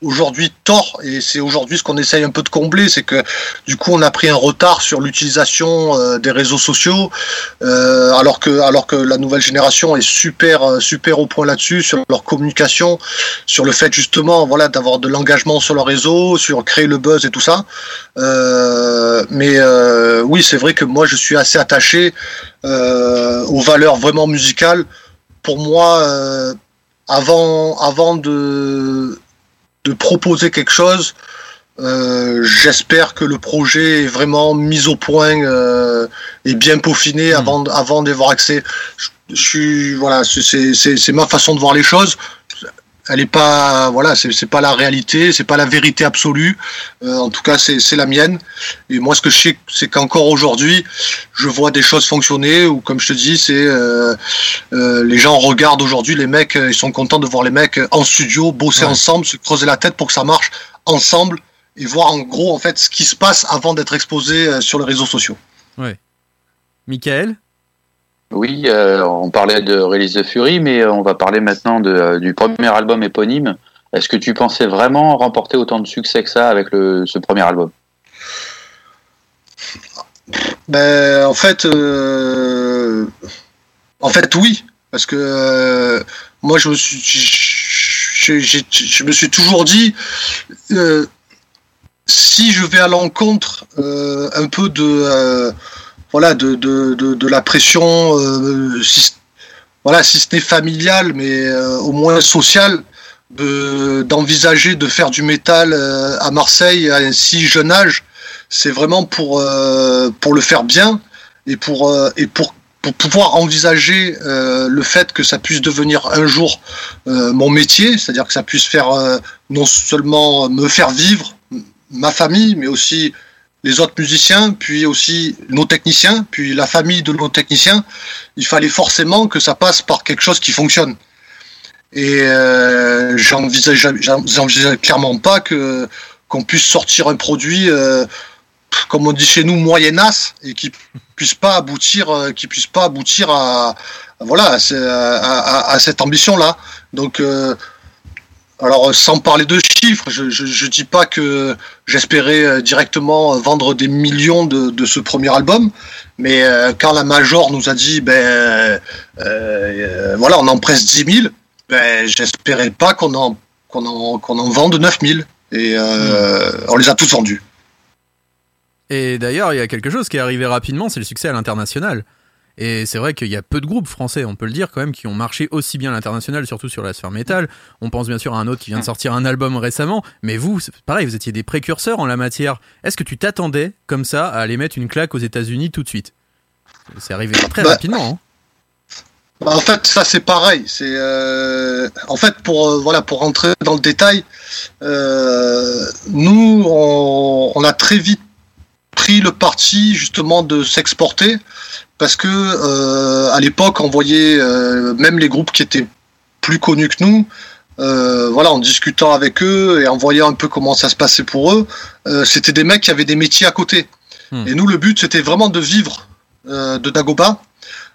aujourd'hui tort et c'est aujourd'hui ce qu'on essaye un peu de combler c'est que du coup on a pris un retard sur l'utilisation euh, des réseaux sociaux euh, alors que alors que la nouvelle génération est super euh, super au point là-dessus sur leur communication sur le fait justement voilà d'avoir de l'engagement sur le réseau sur créer le buzz et tout ça. Euh, mais euh, oui c'est vrai que moi je suis assez attaché euh, aux valeurs vraiment musicales. Pour moi avant avant de de proposer quelque chose. Euh, J'espère que le projet est vraiment mis au point euh, et bien peaufiné Mm. avant, avant d'y avoir accès. Je, je suis voilà, c'est ma façon de voir les choses. Elle est pas voilà, c'est pas la réalité, c'est pas la vérité absolue. Euh, en tout cas, c'est c'est la mienne. Et moi, ce que je sais, c'est qu'encore aujourd'hui, je vois des choses fonctionner. Ou comme je te dis, c'est euh, euh, les gens regardent aujourd'hui les mecs, euh, ils sont contents de voir les mecs en studio bosser Ouais. ensemble, se creuser la tête pour que ça marche ensemble et voir en gros en fait ce qui se passe avant d'être exposé sur les réseaux sociaux. Michael? Oui, euh, on parlait de Release the Fury, mais euh, on va parler maintenant euh, du premier album éponyme. Est-ce que tu pensais vraiment remporter autant de succès que ça avec ce premier album? Ben en fait, oui, parce que moi je me suis, toujours dit. si je vais à l'encontre un peu de voilà de, de, de, la pression euh, si, voilà si ce n'est familiale mais euh, au moins sociale de d'envisager de faire du métal euh, à Marseille à un si jeune âge c'est vraiment pour pour le faire bien et pour et pour pour pouvoir envisager le fait que ça puisse devenir un jour mon métier, c'est-à-dire que ça puisse faire non seulement me faire vivre ma famille, mais aussi les autres musiciens, puis aussi nos techniciens, puis la famille de nos techniciens, il fallait forcément que ça passe par quelque chose qui fonctionne. Et euh, j'envisage clairement pas que qu'on puisse sortir un produit, euh, comme on dit chez nous, moyennasse, et qui puisse pas aboutir, euh, qui puisse pas aboutir à, voilà, à, ce- à- à- à cette ambition-là. Donc, euh, alors, sans parler de chiffres, je, je dis pas que j'espérais euh, directement euh, vendre des millions de, de ce premier album, mais euh, quand la Major nous a dit, ben, euh, euh, voilà, on en presse 10 000, ben, j'espérais pas qu'on en, qu'on en, qu'on en vende 9 000. Et euh, on les a tous vendus. Et d'ailleurs, il y a quelque chose qui est arrivé rapidement, c'est le succès à l'international. Et c'est vrai qu'il y a peu de groupes français, on peut le dire quand même, qui ont marché aussi bien à l'international, surtout sur la sphère métal. On pense bien sûr à un autre qui vient de sortir un album récemment, mais vous, pareil, vous étiez des précurseurs en la matière. Est-ce que tu t'attendais comme ça à aller mettre une claque aux États-Unis tout de suite? C'est arrivé très Bah, rapidement. hein. Bah, en fait, ça c'est pareil. C'est euh, en fait pour euh, voilà pour rentrer dans le détail, euh, nous on, on a très vite pris le parti justement de s'exporter parce que euh, à l'époque on voyait euh, même les groupes qui étaient plus connus que nous euh, voilà en discutant avec eux et en voyant un peu comment ça se passait pour eux c'était des mecs qui avaient des métiers à côté Hmm. et nous le but c'était vraiment de vivre de Dagoba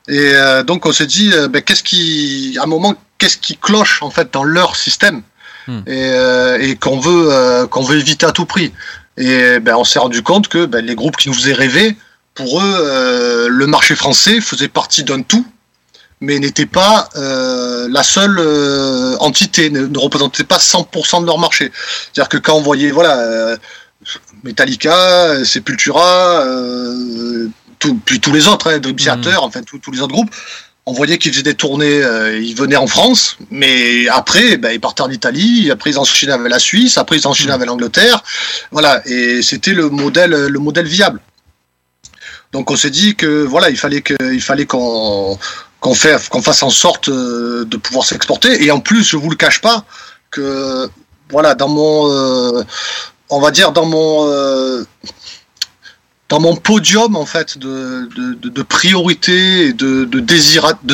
et donc on s'est dit ben, qu'est-ce qui à un moment qu'est-ce qui cloche en fait dans leur système Hmm. et, euh, et qu'on veut euh, qu'on veut éviter à tout prix et ben, on s'est rendu compte que ben, les groupes qui nous faisaient rêver, pour eux, euh, le marché français faisait partie d'un tout, mais n'était pas euh, la seule euh, entité, ne, ne représentait pas 100% de leur marché. C'est-à-dire que quand on voyait, voilà, Metallica, Sepultura, tout- puis tous les autres, hein, Dream Theater, enfin tous- tous les autres groupes, on voyait qu'ils faisaient des tournées, euh, ils venaient en France, mais après, ben, ils partaient en Italie, après ils enchaînaient avec la Suisse, après ils enchaînaient avec l'Angleterre, voilà, et c'était le modèle, le modèle viable. Donc on s'est dit que voilà, il fallait que, il fallait qu'on qu'on fasse en sorte euh, de pouvoir s'exporter. Et en plus, je vous le cache pas que voilà, dans mon, euh, on va dire dans mon euh, dans mon podium en fait de, de, priorité et de, de,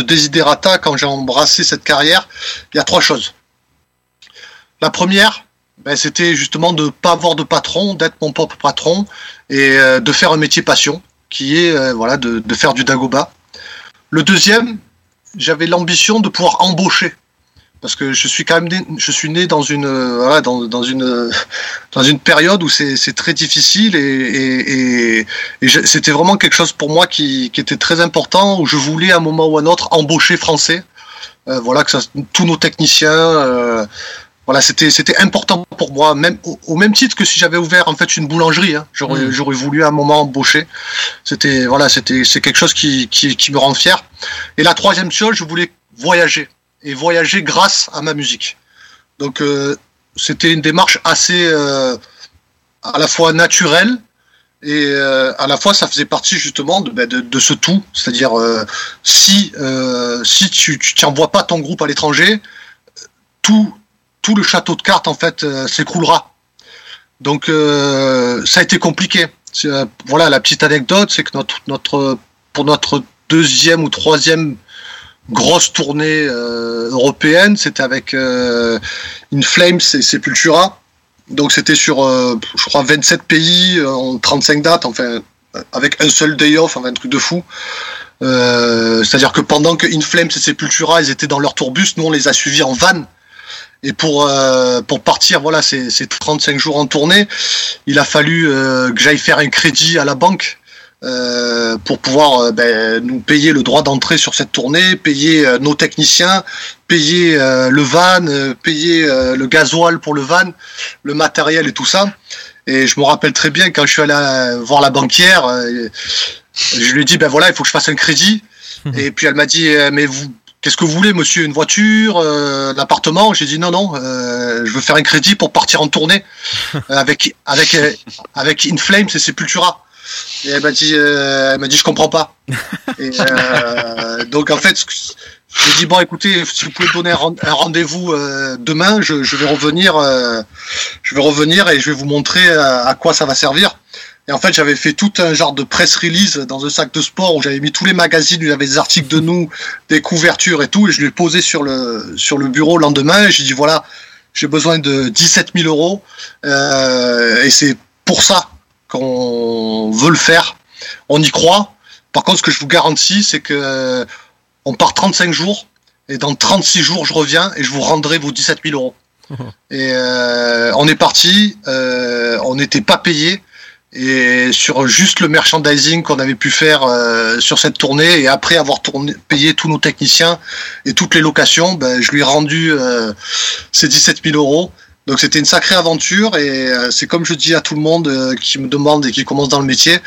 desiderata quand j'ai embrassé cette carrière, il y a trois choses. La première, ben, c'était justement de pas avoir de patron, d'être mon propre patron et euh, de faire un métier passion, qui est euh, voilà de, de faire du dagoba. Le deuxième, j'avais l'ambition de pouvoir embaucher parce que je suis quand même né, je suis né dans une euh, voilà, dans, dans une euh, dans une période où c'est c'est très difficile et et, et, c'était vraiment quelque chose pour moi qui, qui était très important où je voulais à un moment ou à un autre embaucher français. Euh, voilà que ça, tous nos techniciens euh, voilà c'était c'était important pour moi même au, au même titre que si j'avais ouvert en fait une boulangerie hein, j'aurais Mm. j'aurais voulu à un moment embaucher. C'était voilà c'était c'est quelque chose qui, qui qui me rend fier. Et la troisième chose je voulais voyager et voyager grâce à ma musique. Donc euh, c'était une démarche assez euh, à la fois naturelle et euh, à la fois ça faisait partie justement de, ben, de, ce tout, c'est-à-dire si si tu t'envoies pas ton groupe à l'étranger, tout tout le château de cartes en fait s'écroulera. Donc ça a été compliqué. Voilà la petite anecdote, c'est que notre notre pour notre deuxième ou troisième grosse tournée euh, européenne, c'était avec euh, In Flames et Sepultura. Donc c'était sur, euh, je crois, 27 pays euh, en 35 dates, enfin, avec un seul day off, enfin, un truc de fou. C'est-à-dire que pendant que In Flames et Sepultura, ils étaient dans leur tourbus, nous on les a suivis en van. Et pour pour partir, voilà, ces, ces 35 jours en tournée, il a fallu que j'aille faire un crédit à la banque euh, pour pouvoir euh, ben, nous payer le droit d'entrée sur cette tournée, payer euh, nos techniciens, payer le van, payer le gasoil pour le van, le matériel et tout ça. Et je me rappelle très bien quand je suis allé voir la banquière, je lui ai dit ben voilà, il faut que je fasse un crédit. Et puis elle m'a dit mais vous Qu'est-ce que vous voulez, monsieur? Une voiture, euh, un appartement J'ai dit non, non, euh, je veux faire un crédit pour partir en tournée avec avec euh, avec In Flames et Sepultura. Et elle m'a dit, euh, elle m'a dit, je comprends pas. Et, euh, donc en fait, j'ai dit bon, écoutez, si vous pouvez me donner un rend- un rendez-vous euh, demain, je, je vais revenir, euh, je vais revenir et je vais vous montrer à quoi ça va servir. Et en fait, j'avais fait tout un genre de press release dans un sac de sport où j'avais mis tous les magazines, où il y avait des articles de nous, des couvertures et tout, et je l'ai posé sur le sur le bureau le lendemain. Et j'ai dit voilà, j'ai besoin de 17 000 euros, et c'est pour ça qu'on veut le faire. On y croit. Par contre, ce que je vous garantis, c'est que on part 35 jours et dans 36 jours, je reviens et je vous rendrai vos 17 000 euros. Et euh, on est parti, euh, on n'était pas payé et sur juste le merchandising qu'on avait pu faire euh, sur cette tournée et après avoir tourné, payé tous nos techniciens et toutes les locations, ben, je lui ai rendu ces 17 000 euros. Donc c'était une sacrée aventure et euh, c'est comme je dis à tout le monde euh, qui me demande et qui commence dans le métier,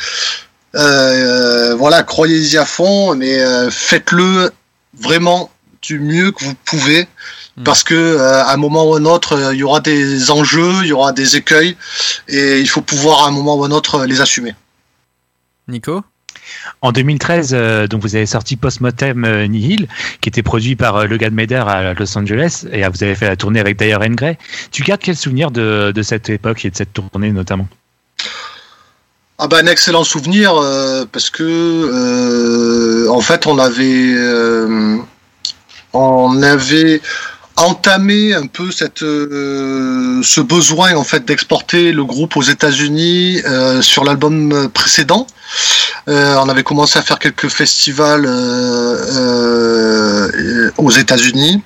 euh, voilà, croyez-y à fond, mais euh, faites-le vraiment du mieux que vous pouvez. Parce que euh, à un moment ou un autre, euh, il y aura des enjeux, il y aura des écueils et il faut pouvoir à un moment ou un autre euh, les assumer. Nico? En 2013, euh, donc vous avez sorti Postmortem euh, Nihil, qui était produit par euh, Logan Mader à Los Angeles, et vous avez fait la tournée avec Dyer Grey. Tu gardes quel souvenir de, cette époque et de cette tournée notamment? Ah bah un excellent souvenir parce que en fait on avait on avait entamé un peu cette euh, ce besoin en fait d'exporter le groupe aux États-Unis euh, sur l'album précédent. Euh, on avait commencé à faire quelques festivals euh, euh, aux États-Unis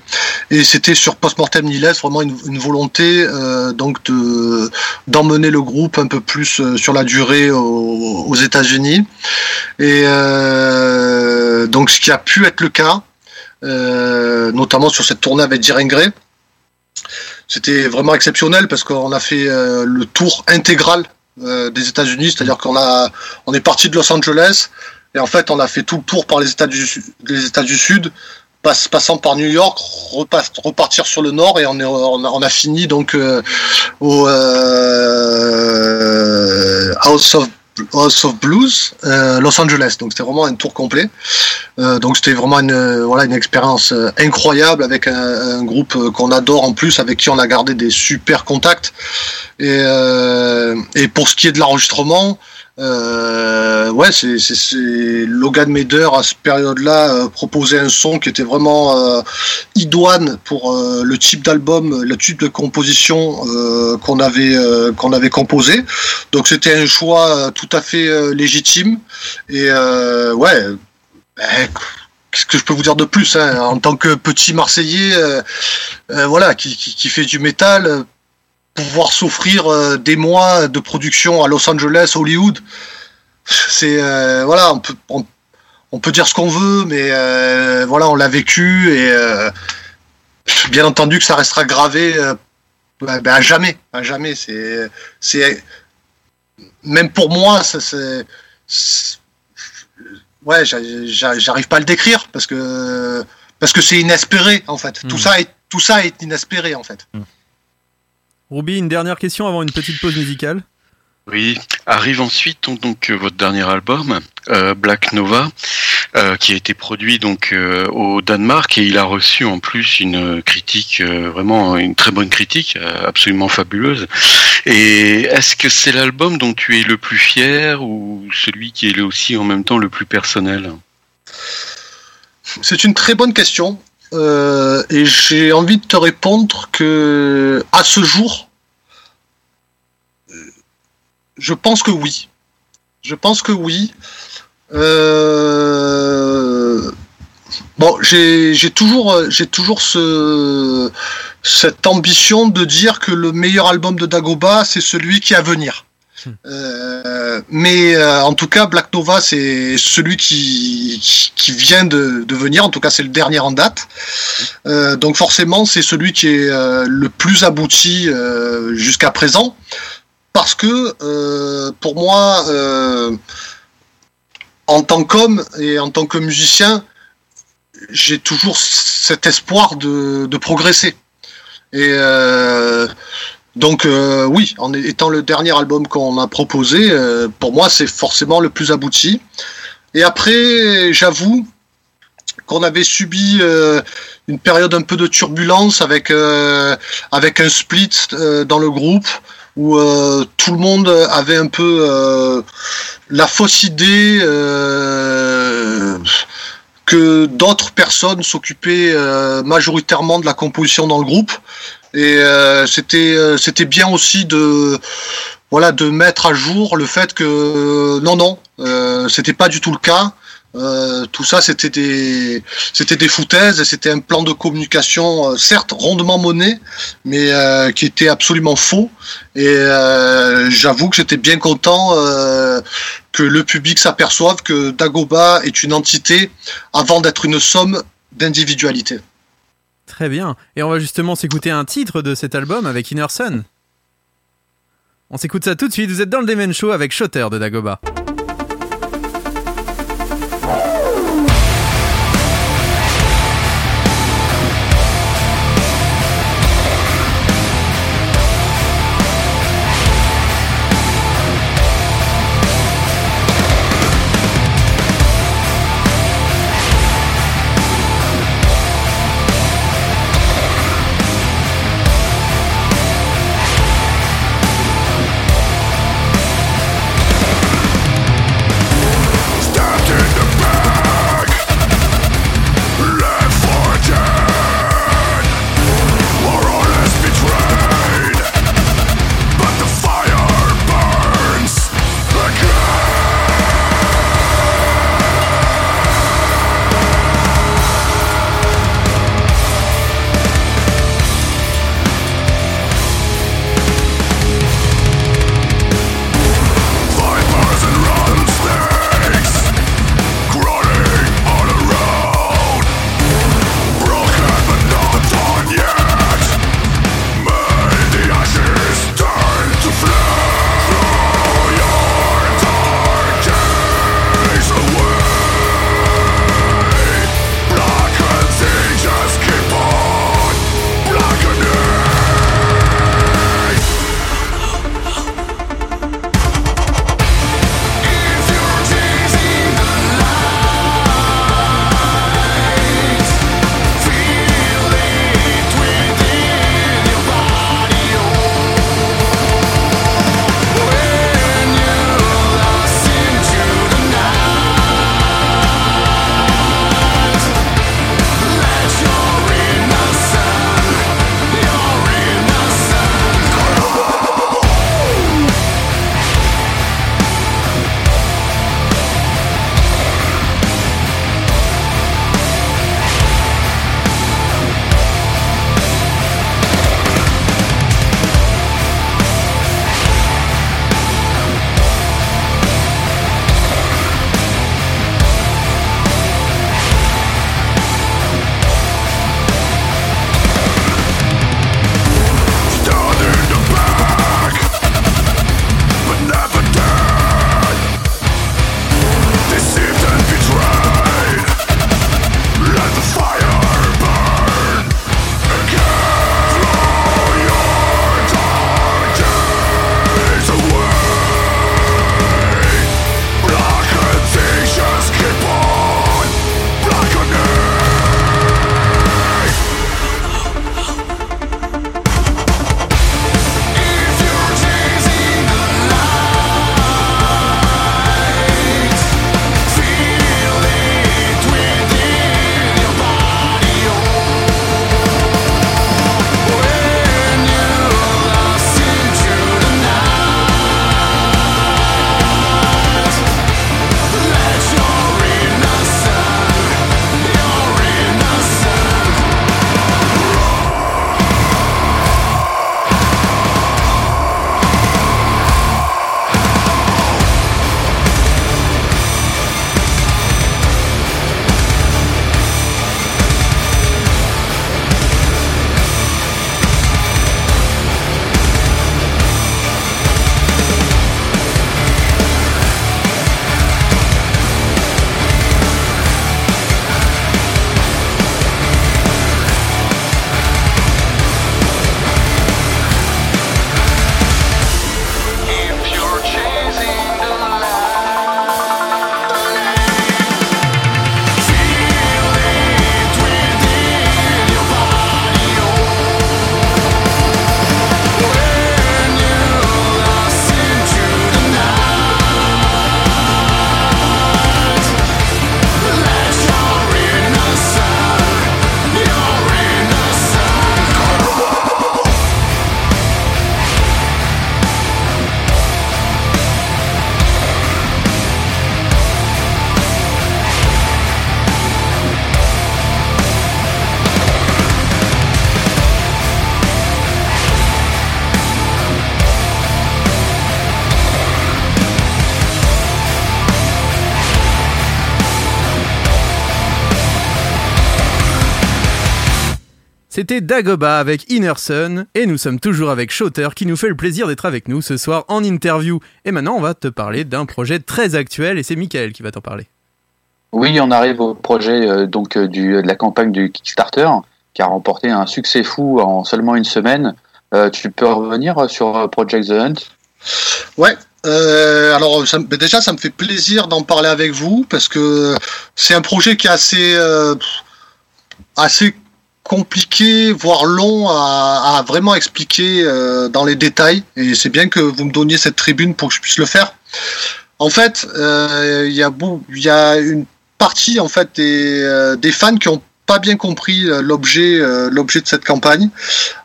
et c'était sur Postmortem Niles vraiment une, une volonté euh, donc de d'emmener le groupe un peu plus sur la durée aux, aux États-Unis et donc ce qui a pu être le cas notamment sur cette tournée avec Jiren Grey. C'était vraiment exceptionnel parce qu'on a fait euh, le tour intégral euh, des États-Unis, c'est-à-dire qu'on a, on est parti de Los Angeles et en fait on a fait tout le tour par les États du, Sud, passant par New York, repartir sur le Nord et on, est, on, a, fini donc euh, au euh, House of House of Blues, euh, Los Angeles. Donc c'était vraiment un tour complet. Euh, donc c'était vraiment une euh, voilà une expérience incroyable avec un, groupe qu'on adore en plus, avec qui on a gardé des super contacts. Et pour ce qui est de l'enregistrement, euh, ouais, c'est Logan Mader à cette période-là euh, proposait un son qui était vraiment euh, idoine pour euh, le type d'album, le type de composition qu'on avait qu'on avait composé. Donc c'était un choix tout à fait légitime. Et ouais, ben, qu'est-ce que je peux vous dire de plus hein, En tant que petit Marseillais, voilà, qui, qui, qui fait du métal, pouvoir s'offrir euh, des mois de production à Los Angeles, Hollywood, c'est euh, voilà, on peut on, on peut dire ce qu'on veut, mais euh, voilà, on l'a vécu et euh, bien entendu que ça restera gravé euh, ben, ben, à jamais, à jamais. C'est c'est même pour moi, ça c'est ouais, j'a- j'a- j'arrive pas à le décrire parce que parce que c'est inespéré en fait. Tout Mhm. ça est tout ça est inespéré en fait. Ruby, une dernière question avant une petite pause musicale. Oui, arrive ensuite donc, euh, votre dernier album, euh, Black Nova, euh, qui a été produit donc euh, au Danemark et il a reçu en plus une critique euh, vraiment une très bonne critique, euh, absolument fabuleuse. Et est-ce que c'est l'album dont tu es le plus fier ou celui qui est aussi en même temps le plus personnel? C'est une très bonne question. Euh, et j'ai envie de te répondre que à ce jour, euh, je pense que oui. Je pense que oui. Euh, bon, j'ai toujours, cette ambition de dire que le meilleur album de Dagoba, c'est celui qui est à venir. Euh, mais euh, en tout cas, Black Nova, c'est celui qui, vient de, de venir. En tout cas, c'est le dernier en date. Euh, donc forcément, c'est celui qui est le plus abouti jusqu'à présent. Parce que pour moi, en tant qu'homme et en tant que musicien, j'ai toujours cet espoir de, de progresser. Et donc euh, oui, en étant le dernier album qu'on a proposé, euh, pour moi c'est forcément le plus abouti. Et après, j'avoue qu'on avait subi euh, une période un peu de turbulence avec avec un split dans le groupe où tout le monde avait un peu la fausse idée que d'autres personnes s'occupaient majoritairement de la composition dans le groupe et euh, c'était euh, c'était bien aussi de voilà de mettre à jour le fait que non non euh, c'était pas du tout le cas tout ça c'était des c'était des foutaises c'était un plan de communication certes rondement mené mais qui était absolument faux et j'avoue que j'étais bien content que le public s'aperçoive que Dagoba est une entité avant d'être une somme d'individualité. Très bien. Et on va justement s'écouter un titre de cet album avec Inner Sun. On s'écoute ça tout de suite. Vous êtes dans le Demen Show avec Shotter de Dagoba. C'était Dagoba avec Innerson et nous sommes toujours avec Shooter qui nous fait le plaisir d'être avec nous ce soir en interview. Et maintenant, on va te parler d'un projet très actuel et c'est Michael qui va t'en parler. Oui, on arrive au projet euh, donc euh, du, de la campagne du Kickstarter qui a remporté un succès fou en seulement une semaine. Euh, tu peux revenir sur euh, Project The Hunt? Ouais. euh, alors ça déjà ça me fait plaisir d'en parler avec vous parce que c'est un projet qui est assez euh, assez compliqué voire long à, vraiment expliquer euh, dans les détails et c'est bien que vous me donniez cette tribune pour que je puisse le faire. En fait, euh, il y y a une partie en fait des, euh, fans qui ont pas bien compris l'objet l'objet de cette campagne.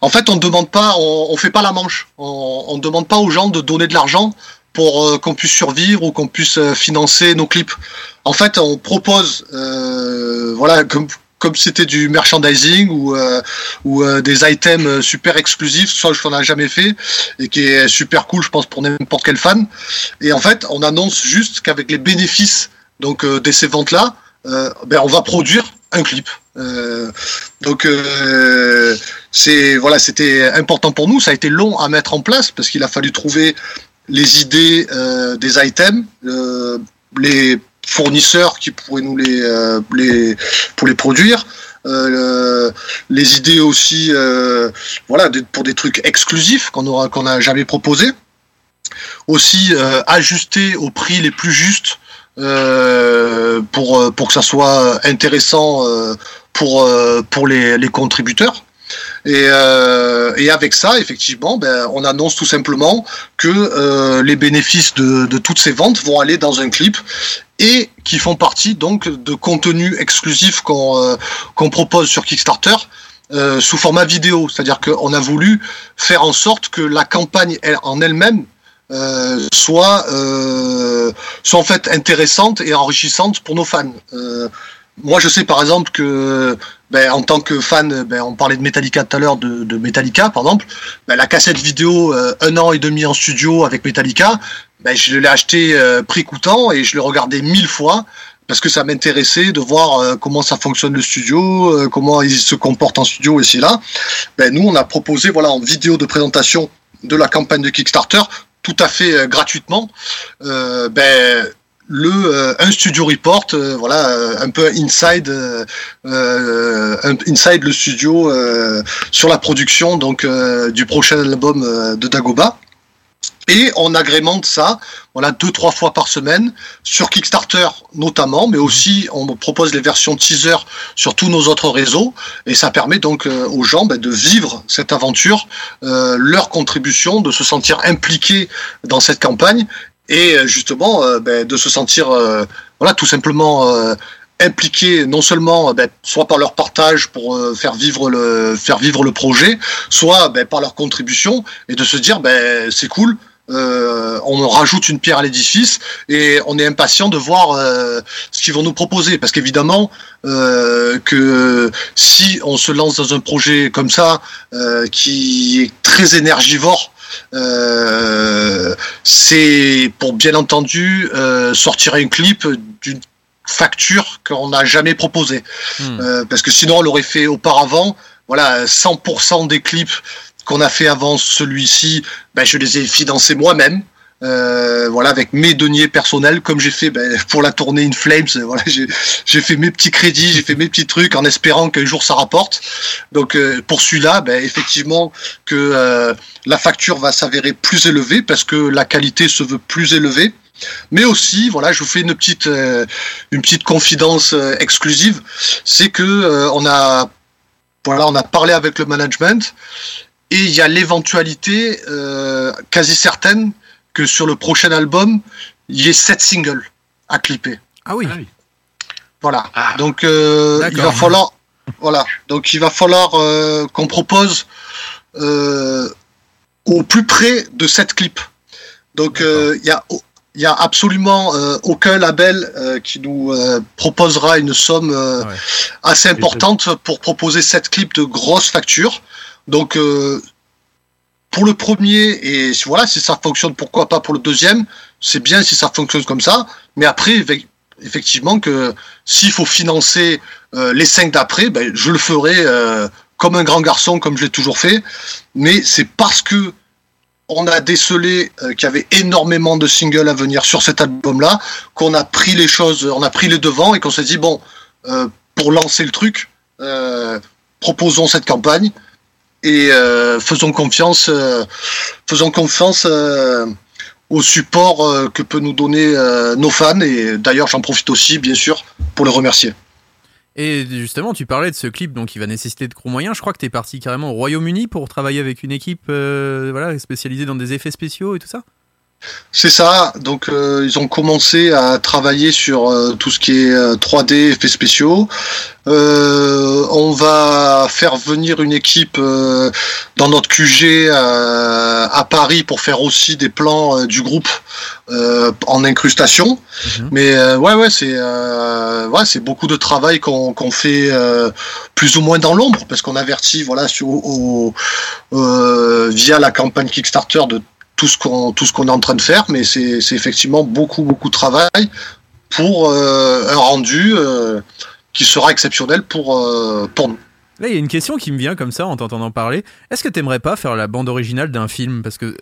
En fait, on ne demande pas, on, fait pas la manche. On, on demande pas aux gens de donner de l'argent pour qu'on puisse survivre ou qu'on puisse financer nos clips. En fait, on propose, voilà, comme comme c'était du merchandising ou euh, ou euh, des items super exclusifs, ça je n'en ai jamais fait et qui est super cool, je pense pour n'importe quel fan. Et en fait, on annonce juste qu'avec les bénéfices donc euh, de ces ventes là, ben on va produire un clip. Euh, donc euh, c'est voilà, c'était important pour nous. Ça a été long à mettre en place parce qu'il a fallu trouver les idées euh, des items, euh, les fournisseurs qui pourraient nous les, euh, les pour les produire. Euh, les idées aussi, euh, voilà, pour des trucs exclusifs qu'on aura qu'on n'a jamais proposé. Aussi euh, ajuster aux prix les plus justes euh, pour euh, pour que ça soit intéressant euh, pour euh, pour les, les contributeurs. Et, euh, et avec ça, effectivement, ben, on annonce tout simplement que euh, les bénéfices de, de toutes ces ventes vont aller dans un clip et qui font partie donc de contenus exclusifs qu'on euh, qu'on propose sur Kickstarter euh, sous format vidéo. C'est-à-dire qu'on a voulu faire en sorte que la campagne elle- en elle-même euh, soit, euh, soit en fait intéressante et enrichissante pour nos fans. Euh, moi, je sais par exemple que, ben, en tant que fan, ben, on parlait de Metallica tout à l'heure, de, de Metallica par exemple, ben, la cassette vidéo euh, un an et demi en studio avec Metallica, ben, je l'ai acheté euh, prix coûtant et je l'ai regardé mille fois parce que ça m'intéressait de voir euh, comment ça fonctionne le studio, euh, comment ils se comportent en studio et là. Ben, nous, on a proposé voilà en vidéo de présentation de la campagne de Kickstarter tout à fait euh, gratuitement. Euh, ben, le euh, un studio report, voilà, un peu inside, inside le studio sur la production donc du prochain album de Dagoba. Et on agrémente ça, voilà, deux trois fois par semaine sur Kickstarter notamment, mais aussi on propose les versions teaser sur tous nos autres réseaux, et ça permet donc euh, aux gens ben, de vivre cette aventure, euh, leur contribution, de se sentir impliqués dans cette campagne et euh, justement euh, ben, de se sentir euh, voilà tout simplement euh, impliqués non seulement ben, soit par leur partage pour faire vivre le faire vivre le projet soit ben, par leur contribution et de se dire ben c'est cool euh, on rajoute une pierre à l'édifice et on est impatient de voir euh, ce qu'ils vont nous proposer parce qu'évidemment euh, que si on se lance dans un projet comme ça qui est très énergivore c'est pour bien entendu sortir un clip d'une facture qu'on n'a jamais proposée. Hmm. Parce que sinon on l'aurait fait auparavant. Voilà, 100% des clips qu'on a fait avant celui-ci, ben, je les ai financés moi-même. Euh, voilà, avec mes deniers personnels, comme j'ai fait ben, pour la tournée In Flames. euh, Voilà, j'ai fait mes petits crédits, j'ai fait mes petits trucs en espérant qu'un jour ça rapporte. Donc euh, pour celui-là, ben, effectivement que euh, la facture va s'avérer plus élevée parce que la qualité se veut plus élevée. Mais aussi, voilà, je vous fais une petite euh, une petite confidence euh, exclusive, c'est que on a voilà, on a parlé avec le management et il y a l'éventualité euh, quasi certaine que sur le prochain album, il y ait sept singles à clipper. Ah oui. Voilà. Ah. Donc euh, il va falloir voilà. Donc il va falloir euh, qu'on propose euh, au plus près de sept clips. Donc euh, il y a il y a absolument euh, aucun label euh, qui nous euh, proposera une somme euh, Ouais. assez importante pour proposer sept clips de grosses factures. Donc euh, pour le premier et voilà si ça fonctionne pourquoi pas pour le deuxième c'est bien si ça fonctionne comme ça mais après effec- effectivement que s'il faut financer euh, les cinq d'après ben, je le ferai euh, comme un grand garçon, comme je l'ai toujours fait. Mais c'est parce que on a décelé qu'il y avait énormément de singles à venir sur cet album-là, qu'on a pris les choses, on a pris les devants et qu'on s'est dit bon, pour lancer le truc, proposons cette campagne et euh, faisons confiance, euh, faisons confiance euh, au support que peut nous donner nos fans. Et d'ailleurs, j'en profite aussi, bien sûr, pour les remercier. Et justement, tu parlais de ce clip donc qui va nécessiter de gros moyens. Je crois que tu es parti carrément au Royaume-Uni pour travailler avec une équipe voilà, spécialisée dans des effets spéciaux et tout ça? C'est ça. Donc, euh, ils ont commencé à travailler sur euh, tout ce qui est euh, 3D, effets spéciaux. Euh, on va faire venir une équipe euh, dans notre QG euh, à Paris pour faire aussi des plans du groupe euh, en incrustation. Mhm. Mais euh, ouais, ouais, c'est euh, ouais, c'est beaucoup de travail qu'on qu'on fait euh, plus ou moins dans l'ombre parce qu'on avertit voilà sur, au, euh, via la campagne Kickstarter de tout ce qu'on tout ce qu'on est en train de faire, mais c'est effectivement beaucoup beaucoup de travail pour euh, un rendu euh, qui sera exceptionnel pour euh, pour nous. Là, il y a une question qui me vient comme ça en t'entendant parler. Est-ce que t'aimerais pas faire la bande originale d'un film? Parce que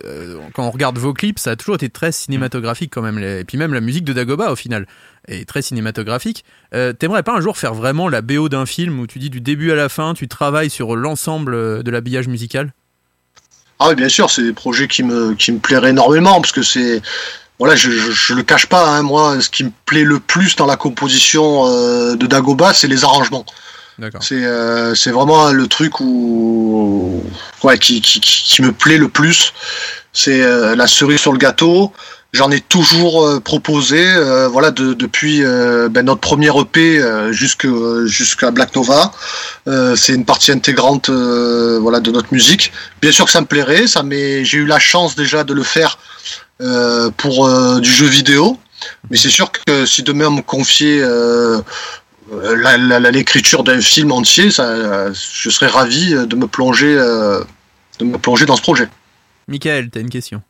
quand on regarde vos clips, ça a toujours été très cinématographique quand même. Et puis même la musique de Dagoba au final est très cinématographique. T'aimerais pas un jour faire vraiment la BO d'un film où tu dis du début à la fin, tu travailles sur l'ensemble de l'habillage musical? Ah oui, bien sûr, c'est des projets qui me qui me plairaient énormément parce que c'est voilà, je, je, je le cache pas, hein, moi, ce qui me plaît le plus dans la composition euh, de Dagoba, c'est les arrangements. D'accord. C'est euh, c'est vraiment le truc où ouais qui, qui, qui qui me plaît le plus. C'est euh, la cerise sur le gâteau. J'en ai toujours euh, proposé, euh, voilà, de- depuis euh, ben, notre premier EP jusqu'à Black Nova. C'est une partie intégrante, voilà, de notre musique. Bien sûr que ça me plairait, ça, mais j'ai eu la chance déjà de le faire pour du jeu vidéo. Mais c'est sûr que si demain on me confiait l'écriture d'un film entier, ça, je serais ravi de me plonger, de me plonger dans ce projet. Michael, t'as une question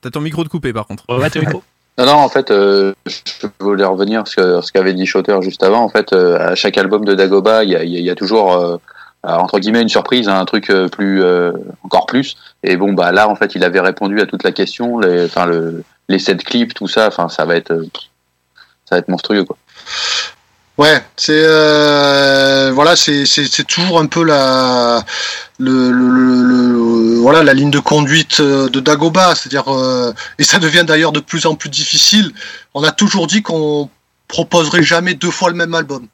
T'as ton micro de coupé par contre. Ouais, ton micro. Non, non, en fait, euh, je voulais revenir sur ce qu'avait dit Shotter juste avant. En fait, euh, à chaque album de Dagoba, il y a, il y a- il y a toujours, euh, entre guillemets, une surprise, hein, un truc plus, euh, encore plus. Et bon, bah là, en fait, il avait répondu à toute la question, les, enfin, le, les sept clips, tout ça. Enfin, ça va être, ça va être monstrueux, quoi. Ouais, c'est euh, voilà, c'est toujours un peu la le, le, le- le- voilà la ligne de conduite euh, de Dagoba, c'est-à-dire euh, et ça devient d'ailleurs de plus en plus difficile. On a toujours dit qu'on proposerait jamais deux fois le même album.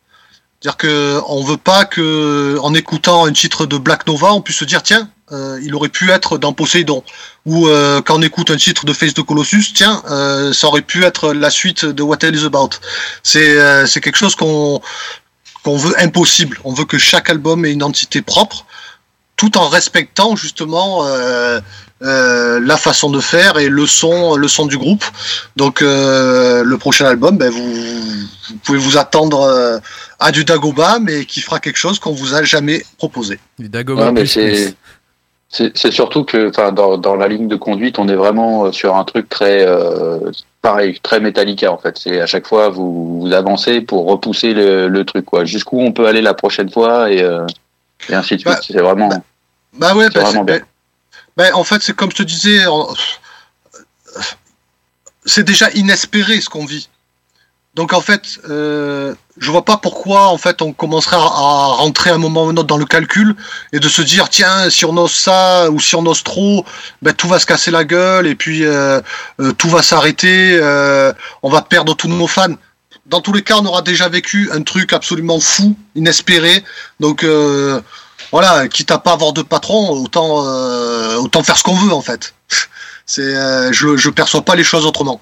C'est-à-dire que on veut pas que en écoutant un titre de Black Nova, on puisse se dire tiens, euh, il aurait pu être dans Poséidon ou euh, quand on écoute un titre de Face de Colossus, tiens, euh, ça aurait pu être la suite de What Hell is About. C'est euh, c'est quelque chose qu'on qu'on veut impossible. On veut que chaque album ait une entité propre, tout en respectant justement euh, euh, la façon de faire et le son, le son du groupe. Donc euh, le prochain album, ben, vous, vous pouvez vous attendre à du Dagoba, mais qui fera quelque chose qu'on vous a jamais proposé. Du Dagoba Ouais, mais c'est- plus. C'est surtout que, enfin, dans, dans la ligne de conduite, on est vraiment euh, sur un truc très, euh, pareil, très Metallica en fait. C'est à chaque fois vous, vous avancez pour repousser le, le truc, quoi. Jusqu'où on peut aller la prochaine fois et, euh, et ainsi de suite. Bah, c'est vraiment. Bah ouais, C'est bah, vraiment bien. bah, bah, en fait, c'est comme je te disais, c'est déjà inespéré ce qu'on vit. Donc en fait, euh, je vois pas pourquoi en fait on commencerait à, à rentrer un moment ou un autre dans le calcul et de se dire tiens si on ose ça ou si on ose trop, ben tout va se casser la gueule et puis euh, euh, tout va s'arrêter, euh, on va perdre tous nos fans. Dans tous les cas, on aura déjà vécu un truc absolument fou, inespéré. Donc voilà, quitte à pas avoir de patron, autant autant faire ce qu'on veut en fait. C'est, je je perçois pas les choses autrement.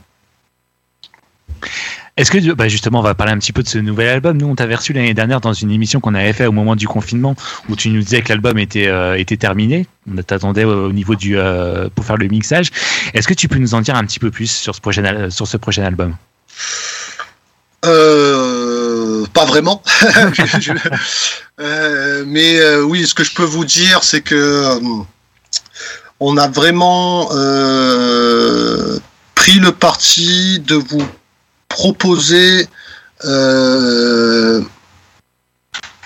Est-ce que, bah justement, on va parler un petit peu de ce nouvel album. Nous, on t'avait reçu l'année dernière dans une émission qu'on avait fait au moment du confinement, où tu nous disais que l'album était euh, était terminé. On t'attendait au au niveau du euh, pour faire le mixage. Est-ce que tu peux nous en dire un petit peu plus sur ce prochain sur ce prochain album? Euh, pas vraiment. Mais oui, ce que je peux vous dire, c'est que on a vraiment pris le parti de vous proposer euh,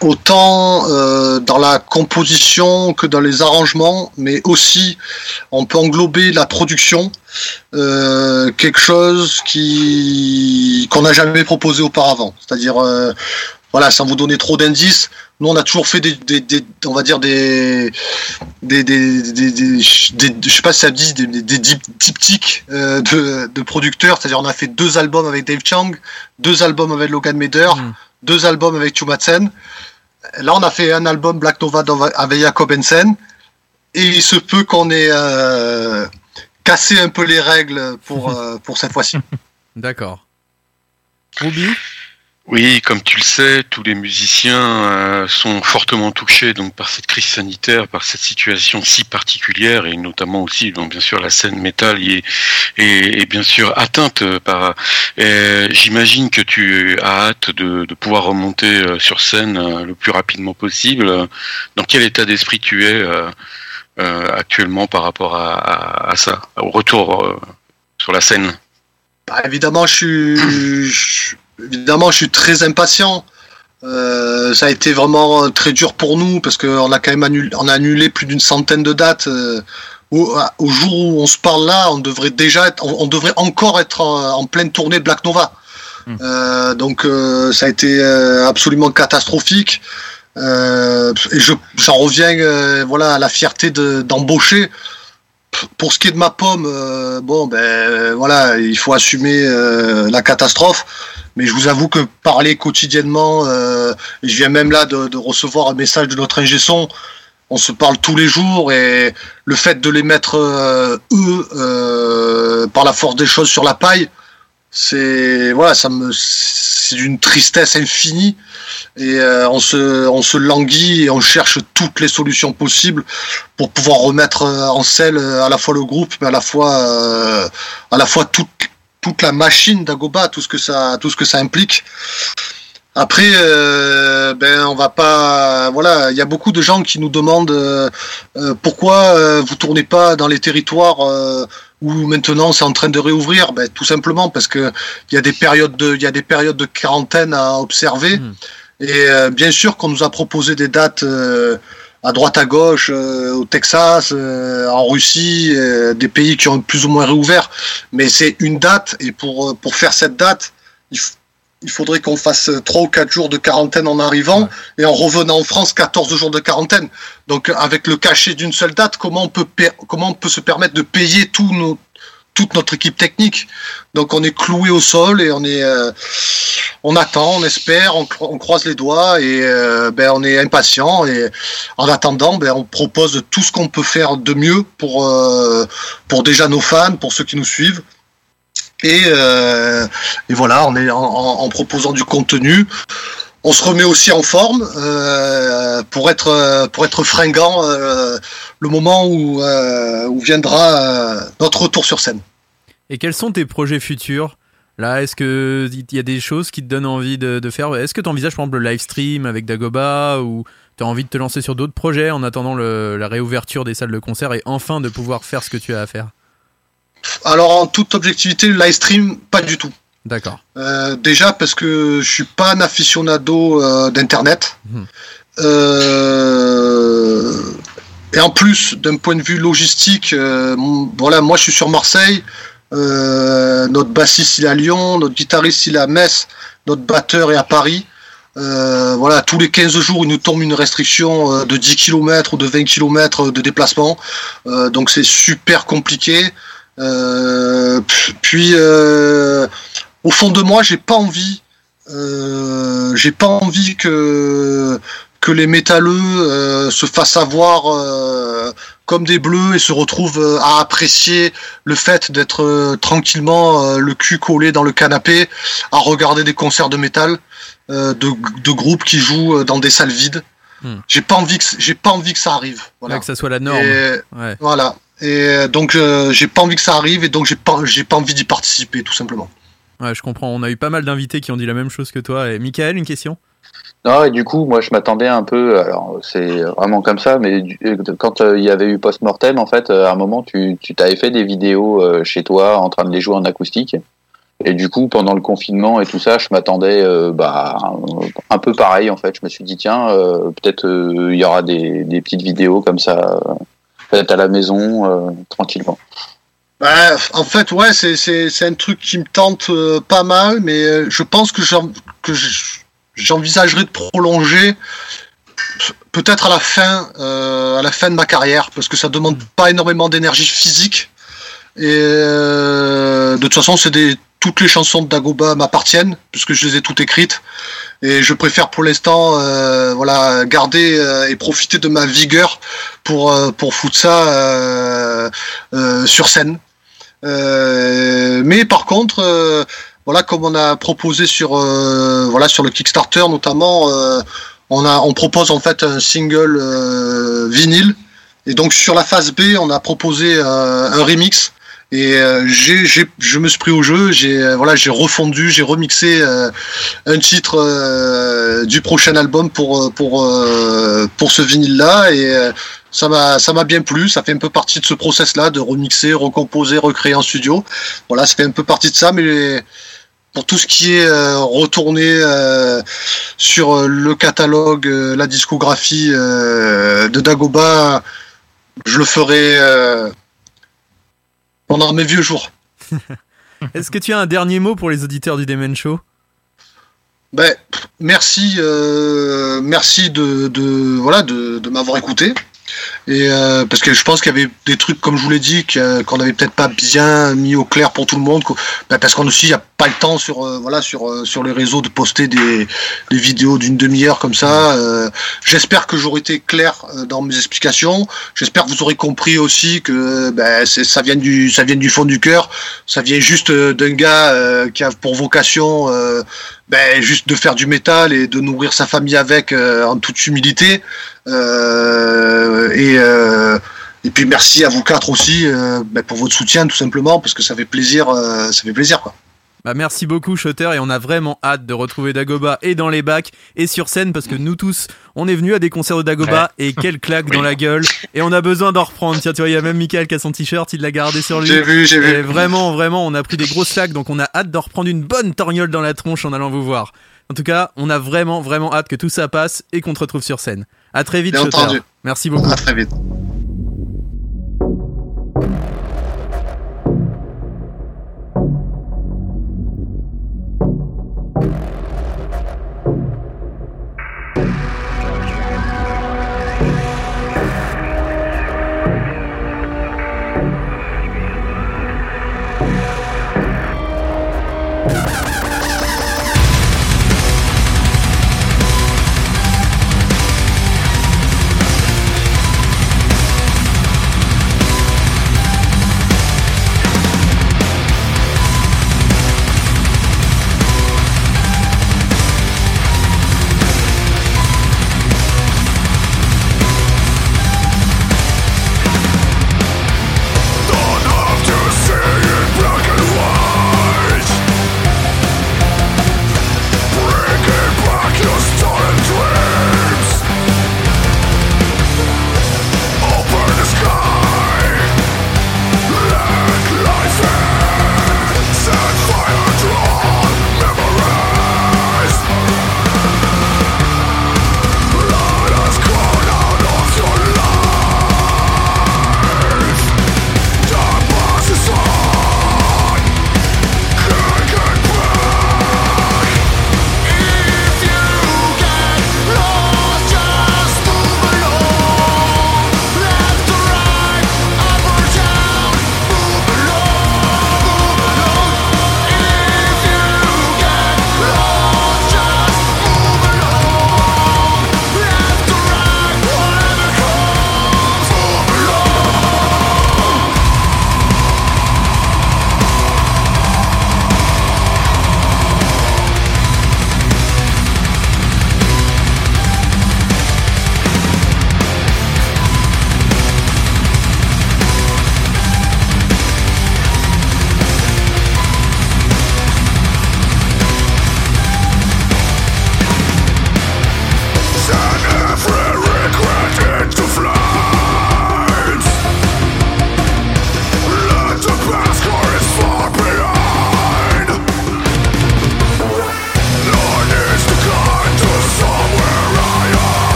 autant euh, dans la composition que dans les arrangements, mais aussi on peut englober la production, euh, quelque chose qui qu'on n'a jamais proposé auparavant. C'est-à-dire, voilà, sans vous donner trop d'indices, nous on a toujours fait des, des, des- on va dire des, des, des, je sais pas si ça dit, des, des, des dip- diptyques euh, de, de producteurs. C'est-à-dire, on a fait deux albums avec Dave Chang, deux albums avec Logan Meder, Mm. deux albums avec Chumatsen. Là, on a fait un album Black Nova avec Jacob Hensen. Et il se peut qu'on ait euh, cassé un peu les règles pour, euh, pour cette fois-ci. D'accord. Ruby? Oui, comme tu le sais, tous les musiciens euh, sont fortement touchés donc par cette crise sanitaire, par cette situation si particulière et notamment aussi, donc bien sûr, la scène métal y est, est, est bien sûr atteinte par. euh, J'imagine que tu as hâte de, de pouvoir remonter euh, sur scène euh, le plus rapidement possible. Dans quel état d'esprit tu es euh, euh, actuellement par rapport à, à, à ça, au retour euh, sur la scène? Bah, évidemment, je suis, évidemment, je suis très impatient. Euh, ça a été vraiment très dur pour nous parce qu'on a quand même annulé, on a annulé plus d'une centaine de dates. euh, au, au jour où on se parle là, on devrait déjà être, on, on devrait encore être en, en pleine tournée de Black Nova. Hmm. Euh, donc ça a été absolument catastrophique. Et je, j'en reviens, voilà, à la fierté de, d'embaucher. Pour ce qui est de ma pomme, euh, bon, ben euh, voilà, il faut assumer euh, la catastrophe. Mais je vous avoue que parler quotidiennement, je viens même là de, de recevoir un message de notre ingé son, on se parle tous les jours et le fait de les mettre eux par la force des choses sur la paille, c'est voilà, ça me c'est d'une tristesse infinie et euh, on se on se languit et on cherche toutes les solutions possibles pour pouvoir remettre euh, en selle euh, à la fois le groupe mais à la fois à la fois toute toute la machine d'Agoba, tout ce que ça tout ce que ça implique. Après, euh, ben on va pas. Voilà, il y a beaucoup de gens qui nous demandent pourquoi vous tournez pas dans les territoires où maintenant c'est en train de réouvrir. Ben, tout simplement parce que il y a des périodes de il y a des périodes de quarantaine à observer. Mm. Et euh, bien sûr qu'on nous a proposé des dates euh, à droite à gauche, euh, au Texas, euh, en Russie, euh, des pays qui ont plus ou moins réouvert. Mais c'est une date et pour euh, pour faire cette date, il f- il faudrait qu'on fasse euh, trois ou quatre jours de quarantaine en arrivant Ouais. et en revenant en France 14 jours de quarantaine. Donc avec le cachet d'une seule date, comment on peut per- comment on peut se permettre de payer tout nos, toute notre équipe technique? Donc on est cloué au sol et on est euh, on attend, on espère, on, cro- on croise les doigts et euh, ben on est impatient et en attendant ben on propose tout ce qu'on peut faire de mieux pour euh, pour déjà nos fans, pour ceux qui nous suivent. Et, euh, et voilà, on est en, proposant du contenu. On se remet aussi en forme euh, pour être pour être fringant euh, le moment où viendra notre retour sur scène. Et quels sont tes projets futurs? Là, est-ce que il y a des choses qui te donnent envie de, faire? Est-ce que tu envisages par exemple le live stream avec Dagoba ou tu as envie de te lancer sur d'autres projets en attendant la réouverture des salles de concert et enfin de pouvoir faire ce que tu as à faire? Alors en toute objectivité, le live stream, pas du tout. D'accord. Euh, déjà parce que je suis pas un aficionado euh, d'internet. Mhm. Euh, et en plus, d'un point de vue logistique, voilà, moi je suis sur Marseille. Notre bassiste il est à Lyon, notre guitariste il est à Metz, notre batteur est à Paris. Voilà, tous les 15 jours, il nous tombe une restriction de 10 km ou de 20 km de déplacement. Donc c'est super compliqué. Euh, puis euh, au fond de moi, j'ai pas envie, euh, j'ai pas envie que que les métalleux se fassent avoir comme des bleus et se retrouvent à apprécier le fait d'être euh, tranquillement euh, le cul collé dans le canapé à regarder des concerts de métal euh, de, de groupes qui jouent dans des salles vides. Hmm. J'ai pas envie que j'ai pas envie que ça arrive. Voilà. Ouais, que ça soit la norme. Et- Ouais. voilà. Et euh, donc euh, j'ai pas envie que ça arrive et donc j'ai pas j'ai pas envie d'y participer tout simplement. ouais, je comprends. On a eu pas mal d'invités qui ont dit la même chose que toi. Et Michael, une question? Non, et du coup, moi, je m'attendais un peu. Alors, c'est vraiment comme ça, mais du- quand euh, il y avait eu post-mortem, en fait, euh, à un moment, tu tu t'avais fait des vidéos euh, chez toi en train de les jouer en acoustique. Et du coup, pendant le confinement et tout ça, je m'attendais euh, bah, un peu pareil en fait. Je me suis dit tiens, euh, peut-être euh, il y aura des, des petites vidéos comme ça, faites à la maison euh, tranquillement. Bah, en fait, ouais, c'est, un truc qui me tente euh, pas mal, mais euh, je pense que, j'envisagerais de prolonger peut-être à la fin, à la fin de ma carrière, parce que ça demande pas énormément d'énergie physique. Et de toute façon, c'est des toutes les chansons de Dagoba m'appartiennent, puisque je les ai toutes écrites. Et je préfère pour l'instant, euh, voilà, garder euh, et profiter de ma vigueur pour euh, pour foutre ça euh, sur scène. Mais par contre, voilà, comme on a proposé sur voilà sur le Kickstarter notamment, on a on propose en fait un single vinyle. Et donc sur la phase B, on a proposé un remix. Et euh, j'ai, j'ai, je me suis pris au jeu, j'ai euh, voilà, j'ai refondu, j'ai remixé euh, un titre euh, du prochain album pour euh, pour pour ce vinyle là et ça m'a ça m'a bien plu, ça fait un peu partie de ce process là de remixer, recomposer, recréer en studio. Voilà, ça fait un peu partie de ça mais pour tout ce qui est retourné sur le catalogue, la discographie de Dagoba, je le ferai pendant mes vieux jours. Est-ce que tu as un dernier mot pour les auditeurs du Demen Show? Ben, merci, euh, merci de, de voilà de, de m'avoir écouté. Et euh, parce que je pense qu'il y avait des trucs, comme je vous l'ai dit, que- qu'on n'avait peut-être pas bien mis au clair pour tout le monde. Ben, parce qu'on aussi, il n'y a pas le temps sur euh, voilà sur euh, sur les réseaux de poster des, des vidéos d'une demi-heure comme ça. Euh, J'espère que j'aurai été clair euh, dans mes explications. J'espère que vous aurez compris aussi que c'est ça vient du ça vient du fond du cœur. Ça vient juste euh, d'un gars euh, qui a pour vocation euh, ben, juste de faire du métal et de nourrir sa famille avec euh, en toute humilité. Euh, et, euh, et puis merci à vous quatre aussi euh, ben, pour votre soutien tout simplement parce que ça fait plaisir, euh, ça fait plaisir quoi. Bah merci beaucoup Shutter et on a vraiment hâte de retrouver Dagoba et dans les bacs et sur scène parce que nous tous on est venus à des concerts de Dagoba et quelle claque dans la gueule et on a besoin d'en reprendre. Tiens tu vois il y a même Michael qui a son t-shirt, il l'a gardé sur lui. J'ai vu, j'ai Et vu. vraiment vraiment on a pris des grosses claques donc on a hâte d'en reprendre une bonne torgnole dans la tronche en allant vous voir. En tout cas on a vraiment vraiment hâte que tout ça passe et qu'on te retrouve sur scène. À très vite Bien entendu. Merci beaucoup. À très vite.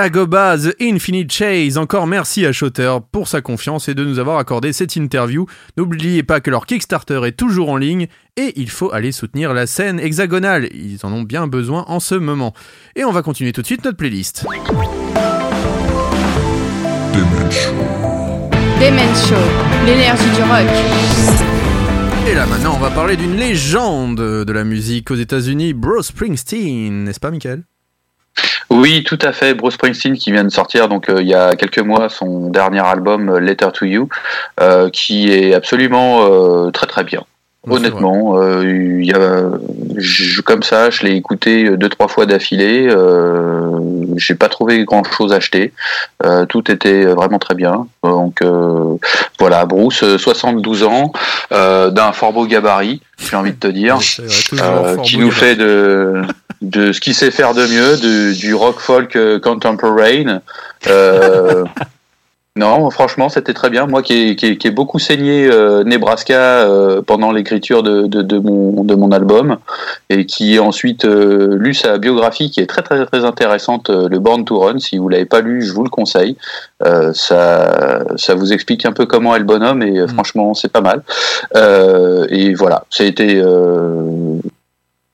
Dagoba The Infinite Chase, encore merci à Shotter pour sa confiance et de nous avoir accordé cette interview. N'oubliez pas que leur Kickstarter est toujours en ligne et il faut aller soutenir la scène hexagonale. Ils en ont bien besoin en ce moment. Et on va continuer tout de suite notre playlist. Demen l'énergie du rock. Et là maintenant, on va parler d'une légende de la musique aux États-Unis, Bruce Springsteen, n'est-ce pas, Michael? Oui, tout à fait. Bruce Springsteen qui vient de sortir donc euh, il y a quelques mois son dernier album euh, Letter to You, euh, qui est absolument euh, très très bien. Honnêtement, euh, il y a, je- comme ça, je l'ai écouté deux trois fois d'affilée. Euh, J'ai pas trouvé grand chose à acheter. Euh, tout était vraiment très bien. Donc euh, voilà, Bruce, euh, 72 ans, euh, d'un fort beau gabarit, j'ai envie de te dire, vrai, euh, qui nous gabarit. fait de de ce qu'il sait faire de mieux, de- du rock folk euh, contemporain. Euh, non, franchement, c'était très bien. Moi, qui ai, qui ai- qui ai beaucoup saigné euh, Nebraska euh, pendant l'écriture de, de, de mon, de mon album, et qui ensuite euh, lu sa biographie, qui est très très très intéressante, euh, le Born to Run. Si vous l'avez pas lu, je vous le conseille. Euh, ça, ça vous explique un peu comment est le bonhomme, et euh, Mm. franchement, c'est pas mal. Euh, et voilà, ça a été.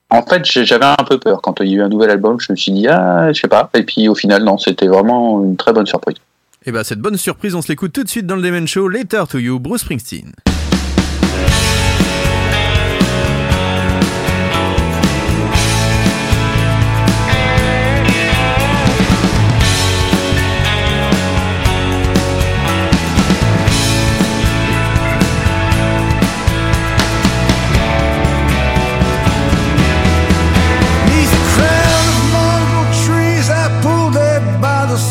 En fait, j'avais un peu peur quand il y a eu un nouvel album. Je me suis dit ah, je sais pas. Et puis au final, non, c'était vraiment une très bonne surprise. Et bah cette bonne surprise, on se l'écoute tout de suite dans le Demen Show, Letter to You, Bruce Springsteen.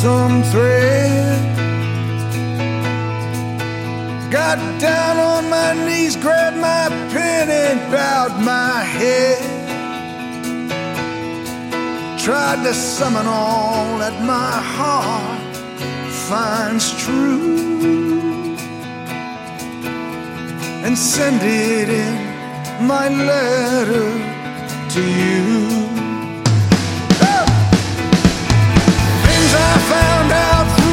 Some thread. Got down on my knees, grabbed my pen, and bowed my head. Tried to summon all that my heart finds true and send it in my letter to you. I found out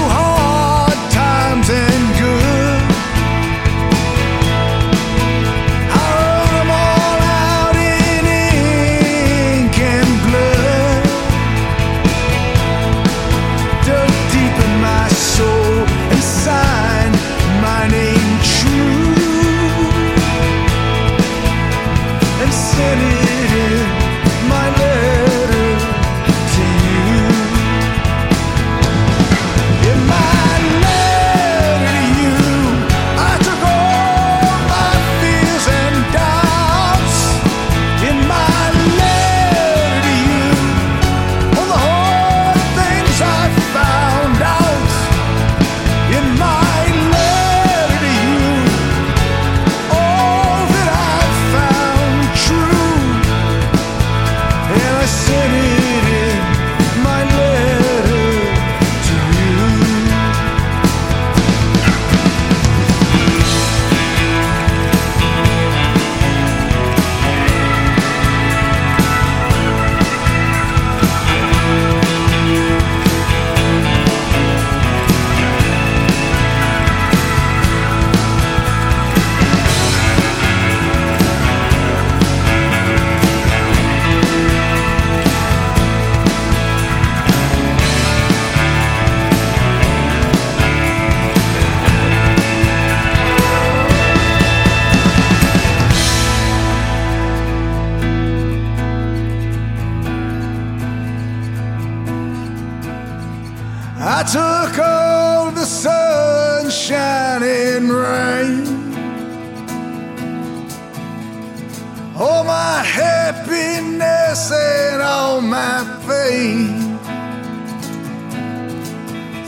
my pain,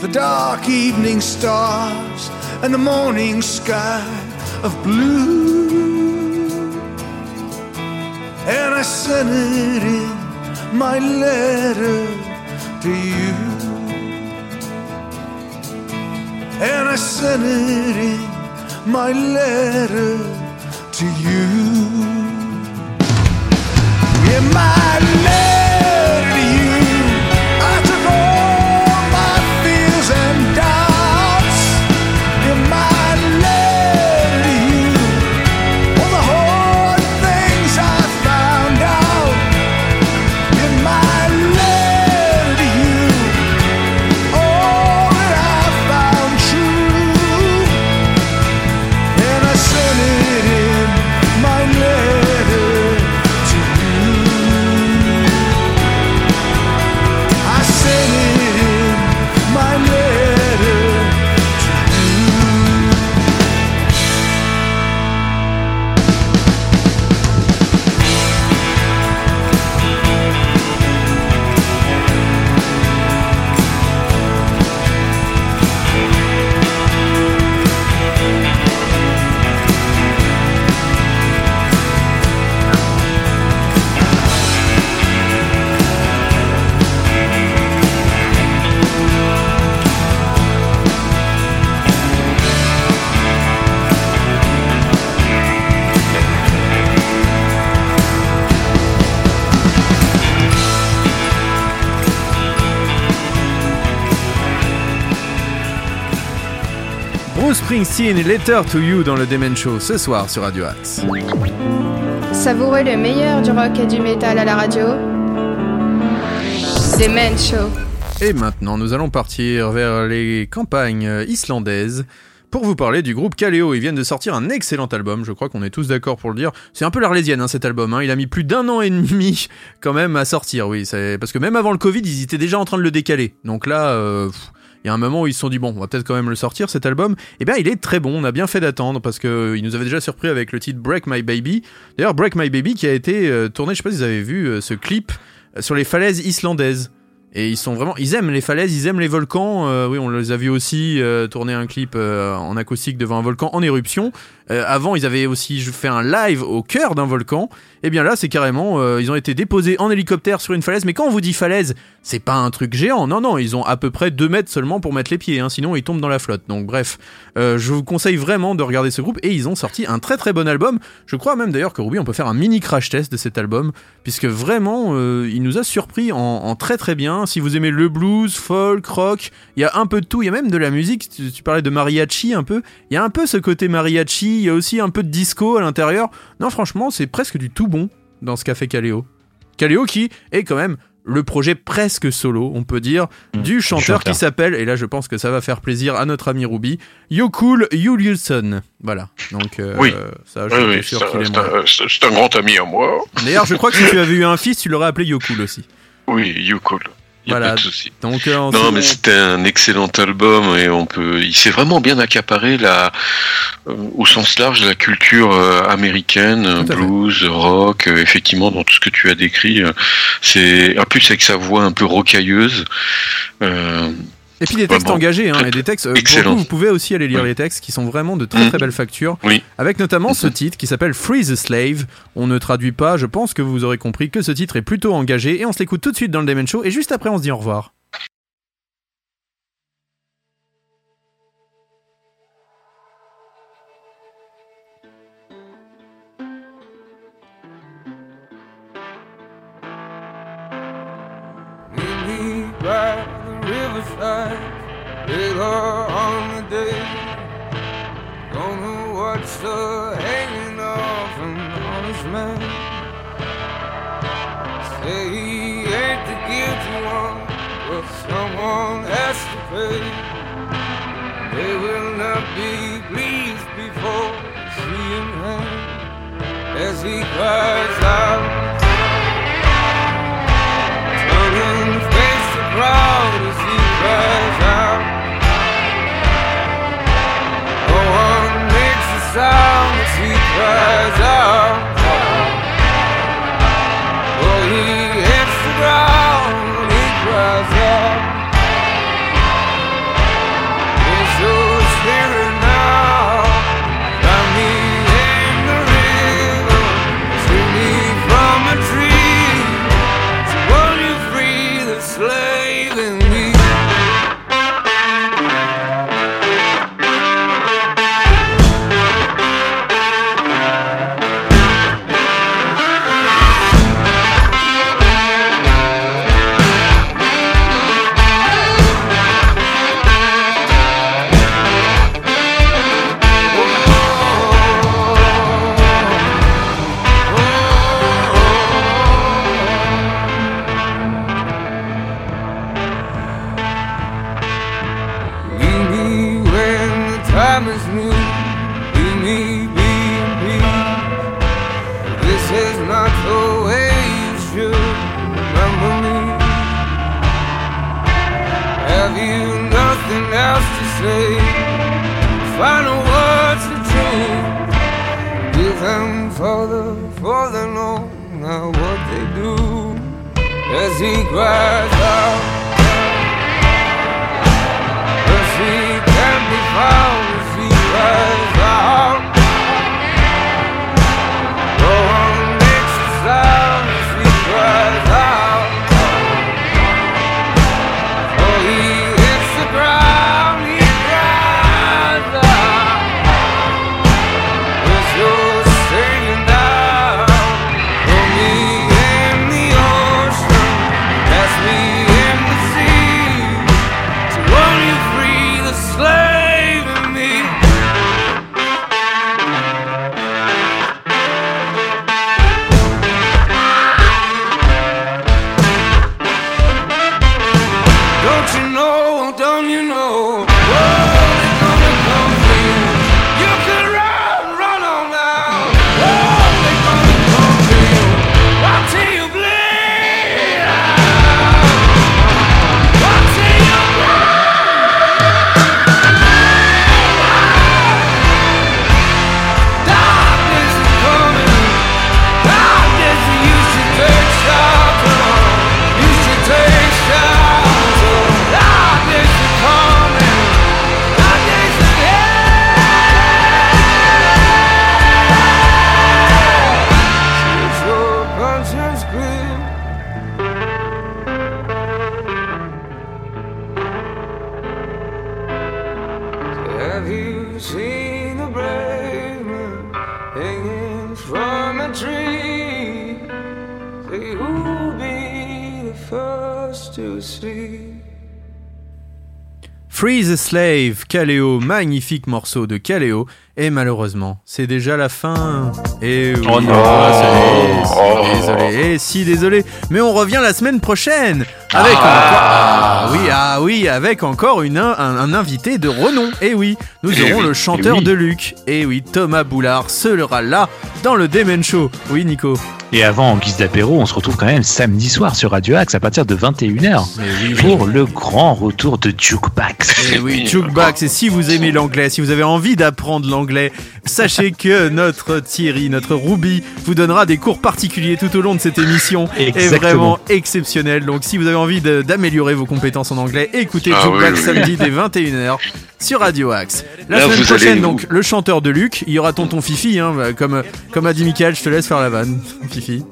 the dark evening stars and the morning sky of blue, and I sent it in my letter to you. and I sent it in my letter to you. In my letter Springsteen, Letter to You dans le Demen Show ce soir sur Radio Axe. Savourez le meilleur du rock et du métal à la radio. Demen Show. Et maintenant, nous allons partir vers les campagnes islandaises pour vous parler du groupe Kaleo. Ils viennent de sortir un excellent album, je crois qu'on est tous d'accord pour le dire. C'est un peu l'arlésienne hein, cet album, hein. il a mis plus d'un an et demi quand même à sortir, oui. Parce que même avant le Covid, ils étaient déjà en train de le décaler. Donc là, euh, pff, il y a un moment où ils se sont dit, bon, on va peut-être quand même le sortir cet album. Et bien, il est très bon, on a bien fait d'attendre parce qu'ils nous avaient déjà surpris avec le titre Break My Baby. D'ailleurs, Break My Baby qui a été euh, tourné, je sais pas si vous avez vu euh, ce clip euh, sur les falaises islandaises. Et ils sont vraiment, ils aiment les falaises, ils aiment les volcans. Euh, oui, on les a vus aussi euh, tourner un clip euh, en acoustique devant un volcan en éruption. Euh, avant, ils avaient aussi fait un live au cœur d'un volcan. Et bien là, c'est carrément, euh, ils ont été déposés en hélicoptère sur une falaise. Mais quand on vous dit falaise, c'est pas un truc géant. Non, non, ils ont à peu près 2 mètres seulement pour mettre les pieds. Hein, sinon, ils tombent dans la flotte. Donc bref, euh, je vous conseille vraiment de regarder ce groupe. Et ils ont sorti un très très bon album. Je crois même d'ailleurs que Ruby, on peut faire un mini crash test de cet album. Puisque vraiment, il nous a surpris en, très très bien. Si vous aimez le blues, folk, rock, il y a un peu de tout. Il y a même de la musique. Tu parlais de mariachi un peu. Il y a un peu ce côté mariachi. Il y a aussi un peu de disco à l'intérieur. Non, franchement, c'est presque du tout bon dans ce qu'a fait Kaleo. Kaleo qui est quand même le projet presque solo, on peut dire, du chanteur chanteur. qui s'appelle, et là je pense que ça va faire plaisir à notre ami Ruby, Yokul Juliusson. Voilà, donc euh, Oui. ça je Oui, suis oui, sûr c'est qu'il un, est c'est moi. un- c'est- c'est un grand ami à moi. D'ailleurs, je crois que si tu avais eu un fils, tu l'aurais appelé Yokul aussi. Oui, cool. Y a Voilà. pas de souci. Donc, euh, Non, mais c'était un excellent album et on peut. Il s'est vraiment bien accaparé la, euh, au sens large la culture euh, américaine, fait. blues, rock. effectivement, dans tout ce que tu as décrit, c'est en plus avec sa voix un peu rocailleuse. Et puis des textes Vraiment. engagés, hein, et des textes. euh, pour le Excellent. coup, vous pouvez aussi aller lire Oui. les textes qui sont vraiment de très Mhm. très belle facture. Oui. Avec notamment ce Mhm. titre qui s'appelle Free the Slave. On ne traduit pas, je pense que vous aurez compris que ce titre est plutôt engagé. Et on se l'écoute tout de suite dans le Demon Show. Et juste après, on se dit au revoir. The later on the day. Know what's uh, hanging off an honest man. Say he ain't the guilty one, but someone has to pay. They will not be pleased before seeing him as he cries out. Turning face the crowd as out. No one makes a sound As Slave, Kaleo, magnifique morceau de Kaleo. Et malheureusement, c'est déjà la fin. Et oui, Oh non. désolé, Oh. désolé, et si désolé. Mais on revient la semaine prochaine avec encore, ah oui, ah oui, avec encore une un, un invité de renom. Et oui, nous Eh aurons oui, le chanteur eh oui. de Luc. Et oui, Thomas Boulard sera là dans le Demen Show. Oui, Nico. Et avant, en guise d'apéro, on se retrouve quand même samedi soir sur Radio Axe à partir de 21h Mais oui, pour le grand retour de Jukebox. Et oui, Oui, Jukebox, et si vous aimez l'anglais, si vous avez envie d'apprendre l'anglais, sachez que notre Thierry, notre Ruby, vous donnera des cours particuliers tout au long de cette émission. Et Exactement. vraiment exceptionnel. Donc si vous avez envie d'améliorer vos compétences en anglais, écoutez Ah oui, oui, samedi dès 21h sur Radio Axe. La Là, semaine vous prochaine, allez- donc, le chanteur de Luc, il y aura tonton Fifi, hein, bah, comme, comme a dit Michael, je te laisse faire la vanne, Fifi.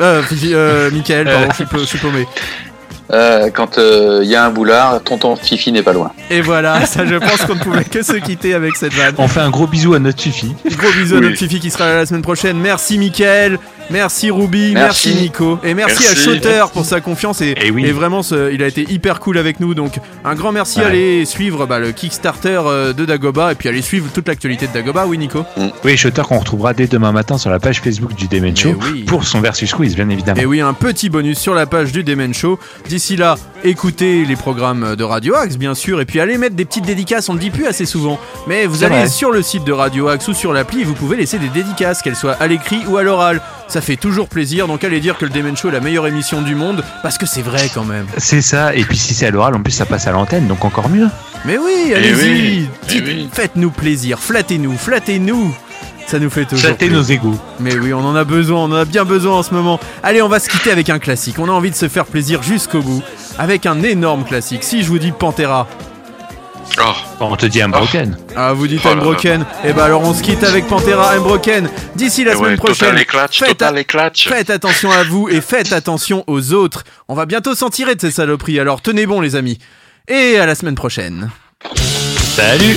Euh, Fifi, euh, Michael, pardon, je suis paumé. Euh, quand il y a un boulard, tonton Fifi n'est pas loin. Et voilà, ça je pense qu'on ne pouvait que se quitter avec cette vanne. On fait un gros bisou à notre Fifi. Gros bisous à notre Fifi qui sera là la semaine prochaine. Merci Mickaël, merci Ruby, merci, Merci. Nico. Et merci, à Merci. Shooter pour sa confiance. Et, Eh oui. et vraiment, ce- il a été hyper cool avec nous. Donc un grand merci. Ouais. Allez suivre bah, le Kickstarter euh, de Dagoba. Et puis allez suivre toute l'actualité de Dagoba. Oui, Nico. Oui, Shutter qu'on retrouvera dès demain matin sur la page Facebook du Demen Show oui. pour son versus quiz, bien évidemment. Et oui, un petit bonus sur la page du Demen Show. D'ici là, écoutez les programmes de Radio Axe, bien sûr, et puis allez mettre des petites dédicaces. On le dit plus assez souvent, mais vous allez vrai. sur le site de Radio Axe ou sur l'appli, et vous pouvez laisser des dédicaces, qu'elles soient à l'écrit ou à l'oral. Ça fait toujours plaisir. Donc allez dire que le Demen Show est la meilleure émission du monde, parce que c'est vrai quand même. C'est ça, et puis si c'est à l'oral, en plus ça passe à l'antenne, donc encore mieux. Mais oui, Eh allez-y, oui, eh oui. faites-nous plaisir, flattez-nous, flattez-nous. Ça nous fait toujours plaisir. nos égaux. Mais oui, on en a besoin, on en a bien besoin en ce moment. Allez, on va se quitter avec un classique. On a envie de se faire plaisir jusqu'au bout. Avec un énorme classique. Si je vous dis Pantera, Oh, on te dit Unbroken. ah, vous dites Oh. Unbroken, et bah alors on se quitte avec Pantera Unbroken. D'ici la eh semaine ouais, prochaine, faites, faites attention à vous et faites attention aux autres. On va bientôt s'en tirer de ces saloperies, alors tenez bon les amis. Et à la semaine prochaine. Salut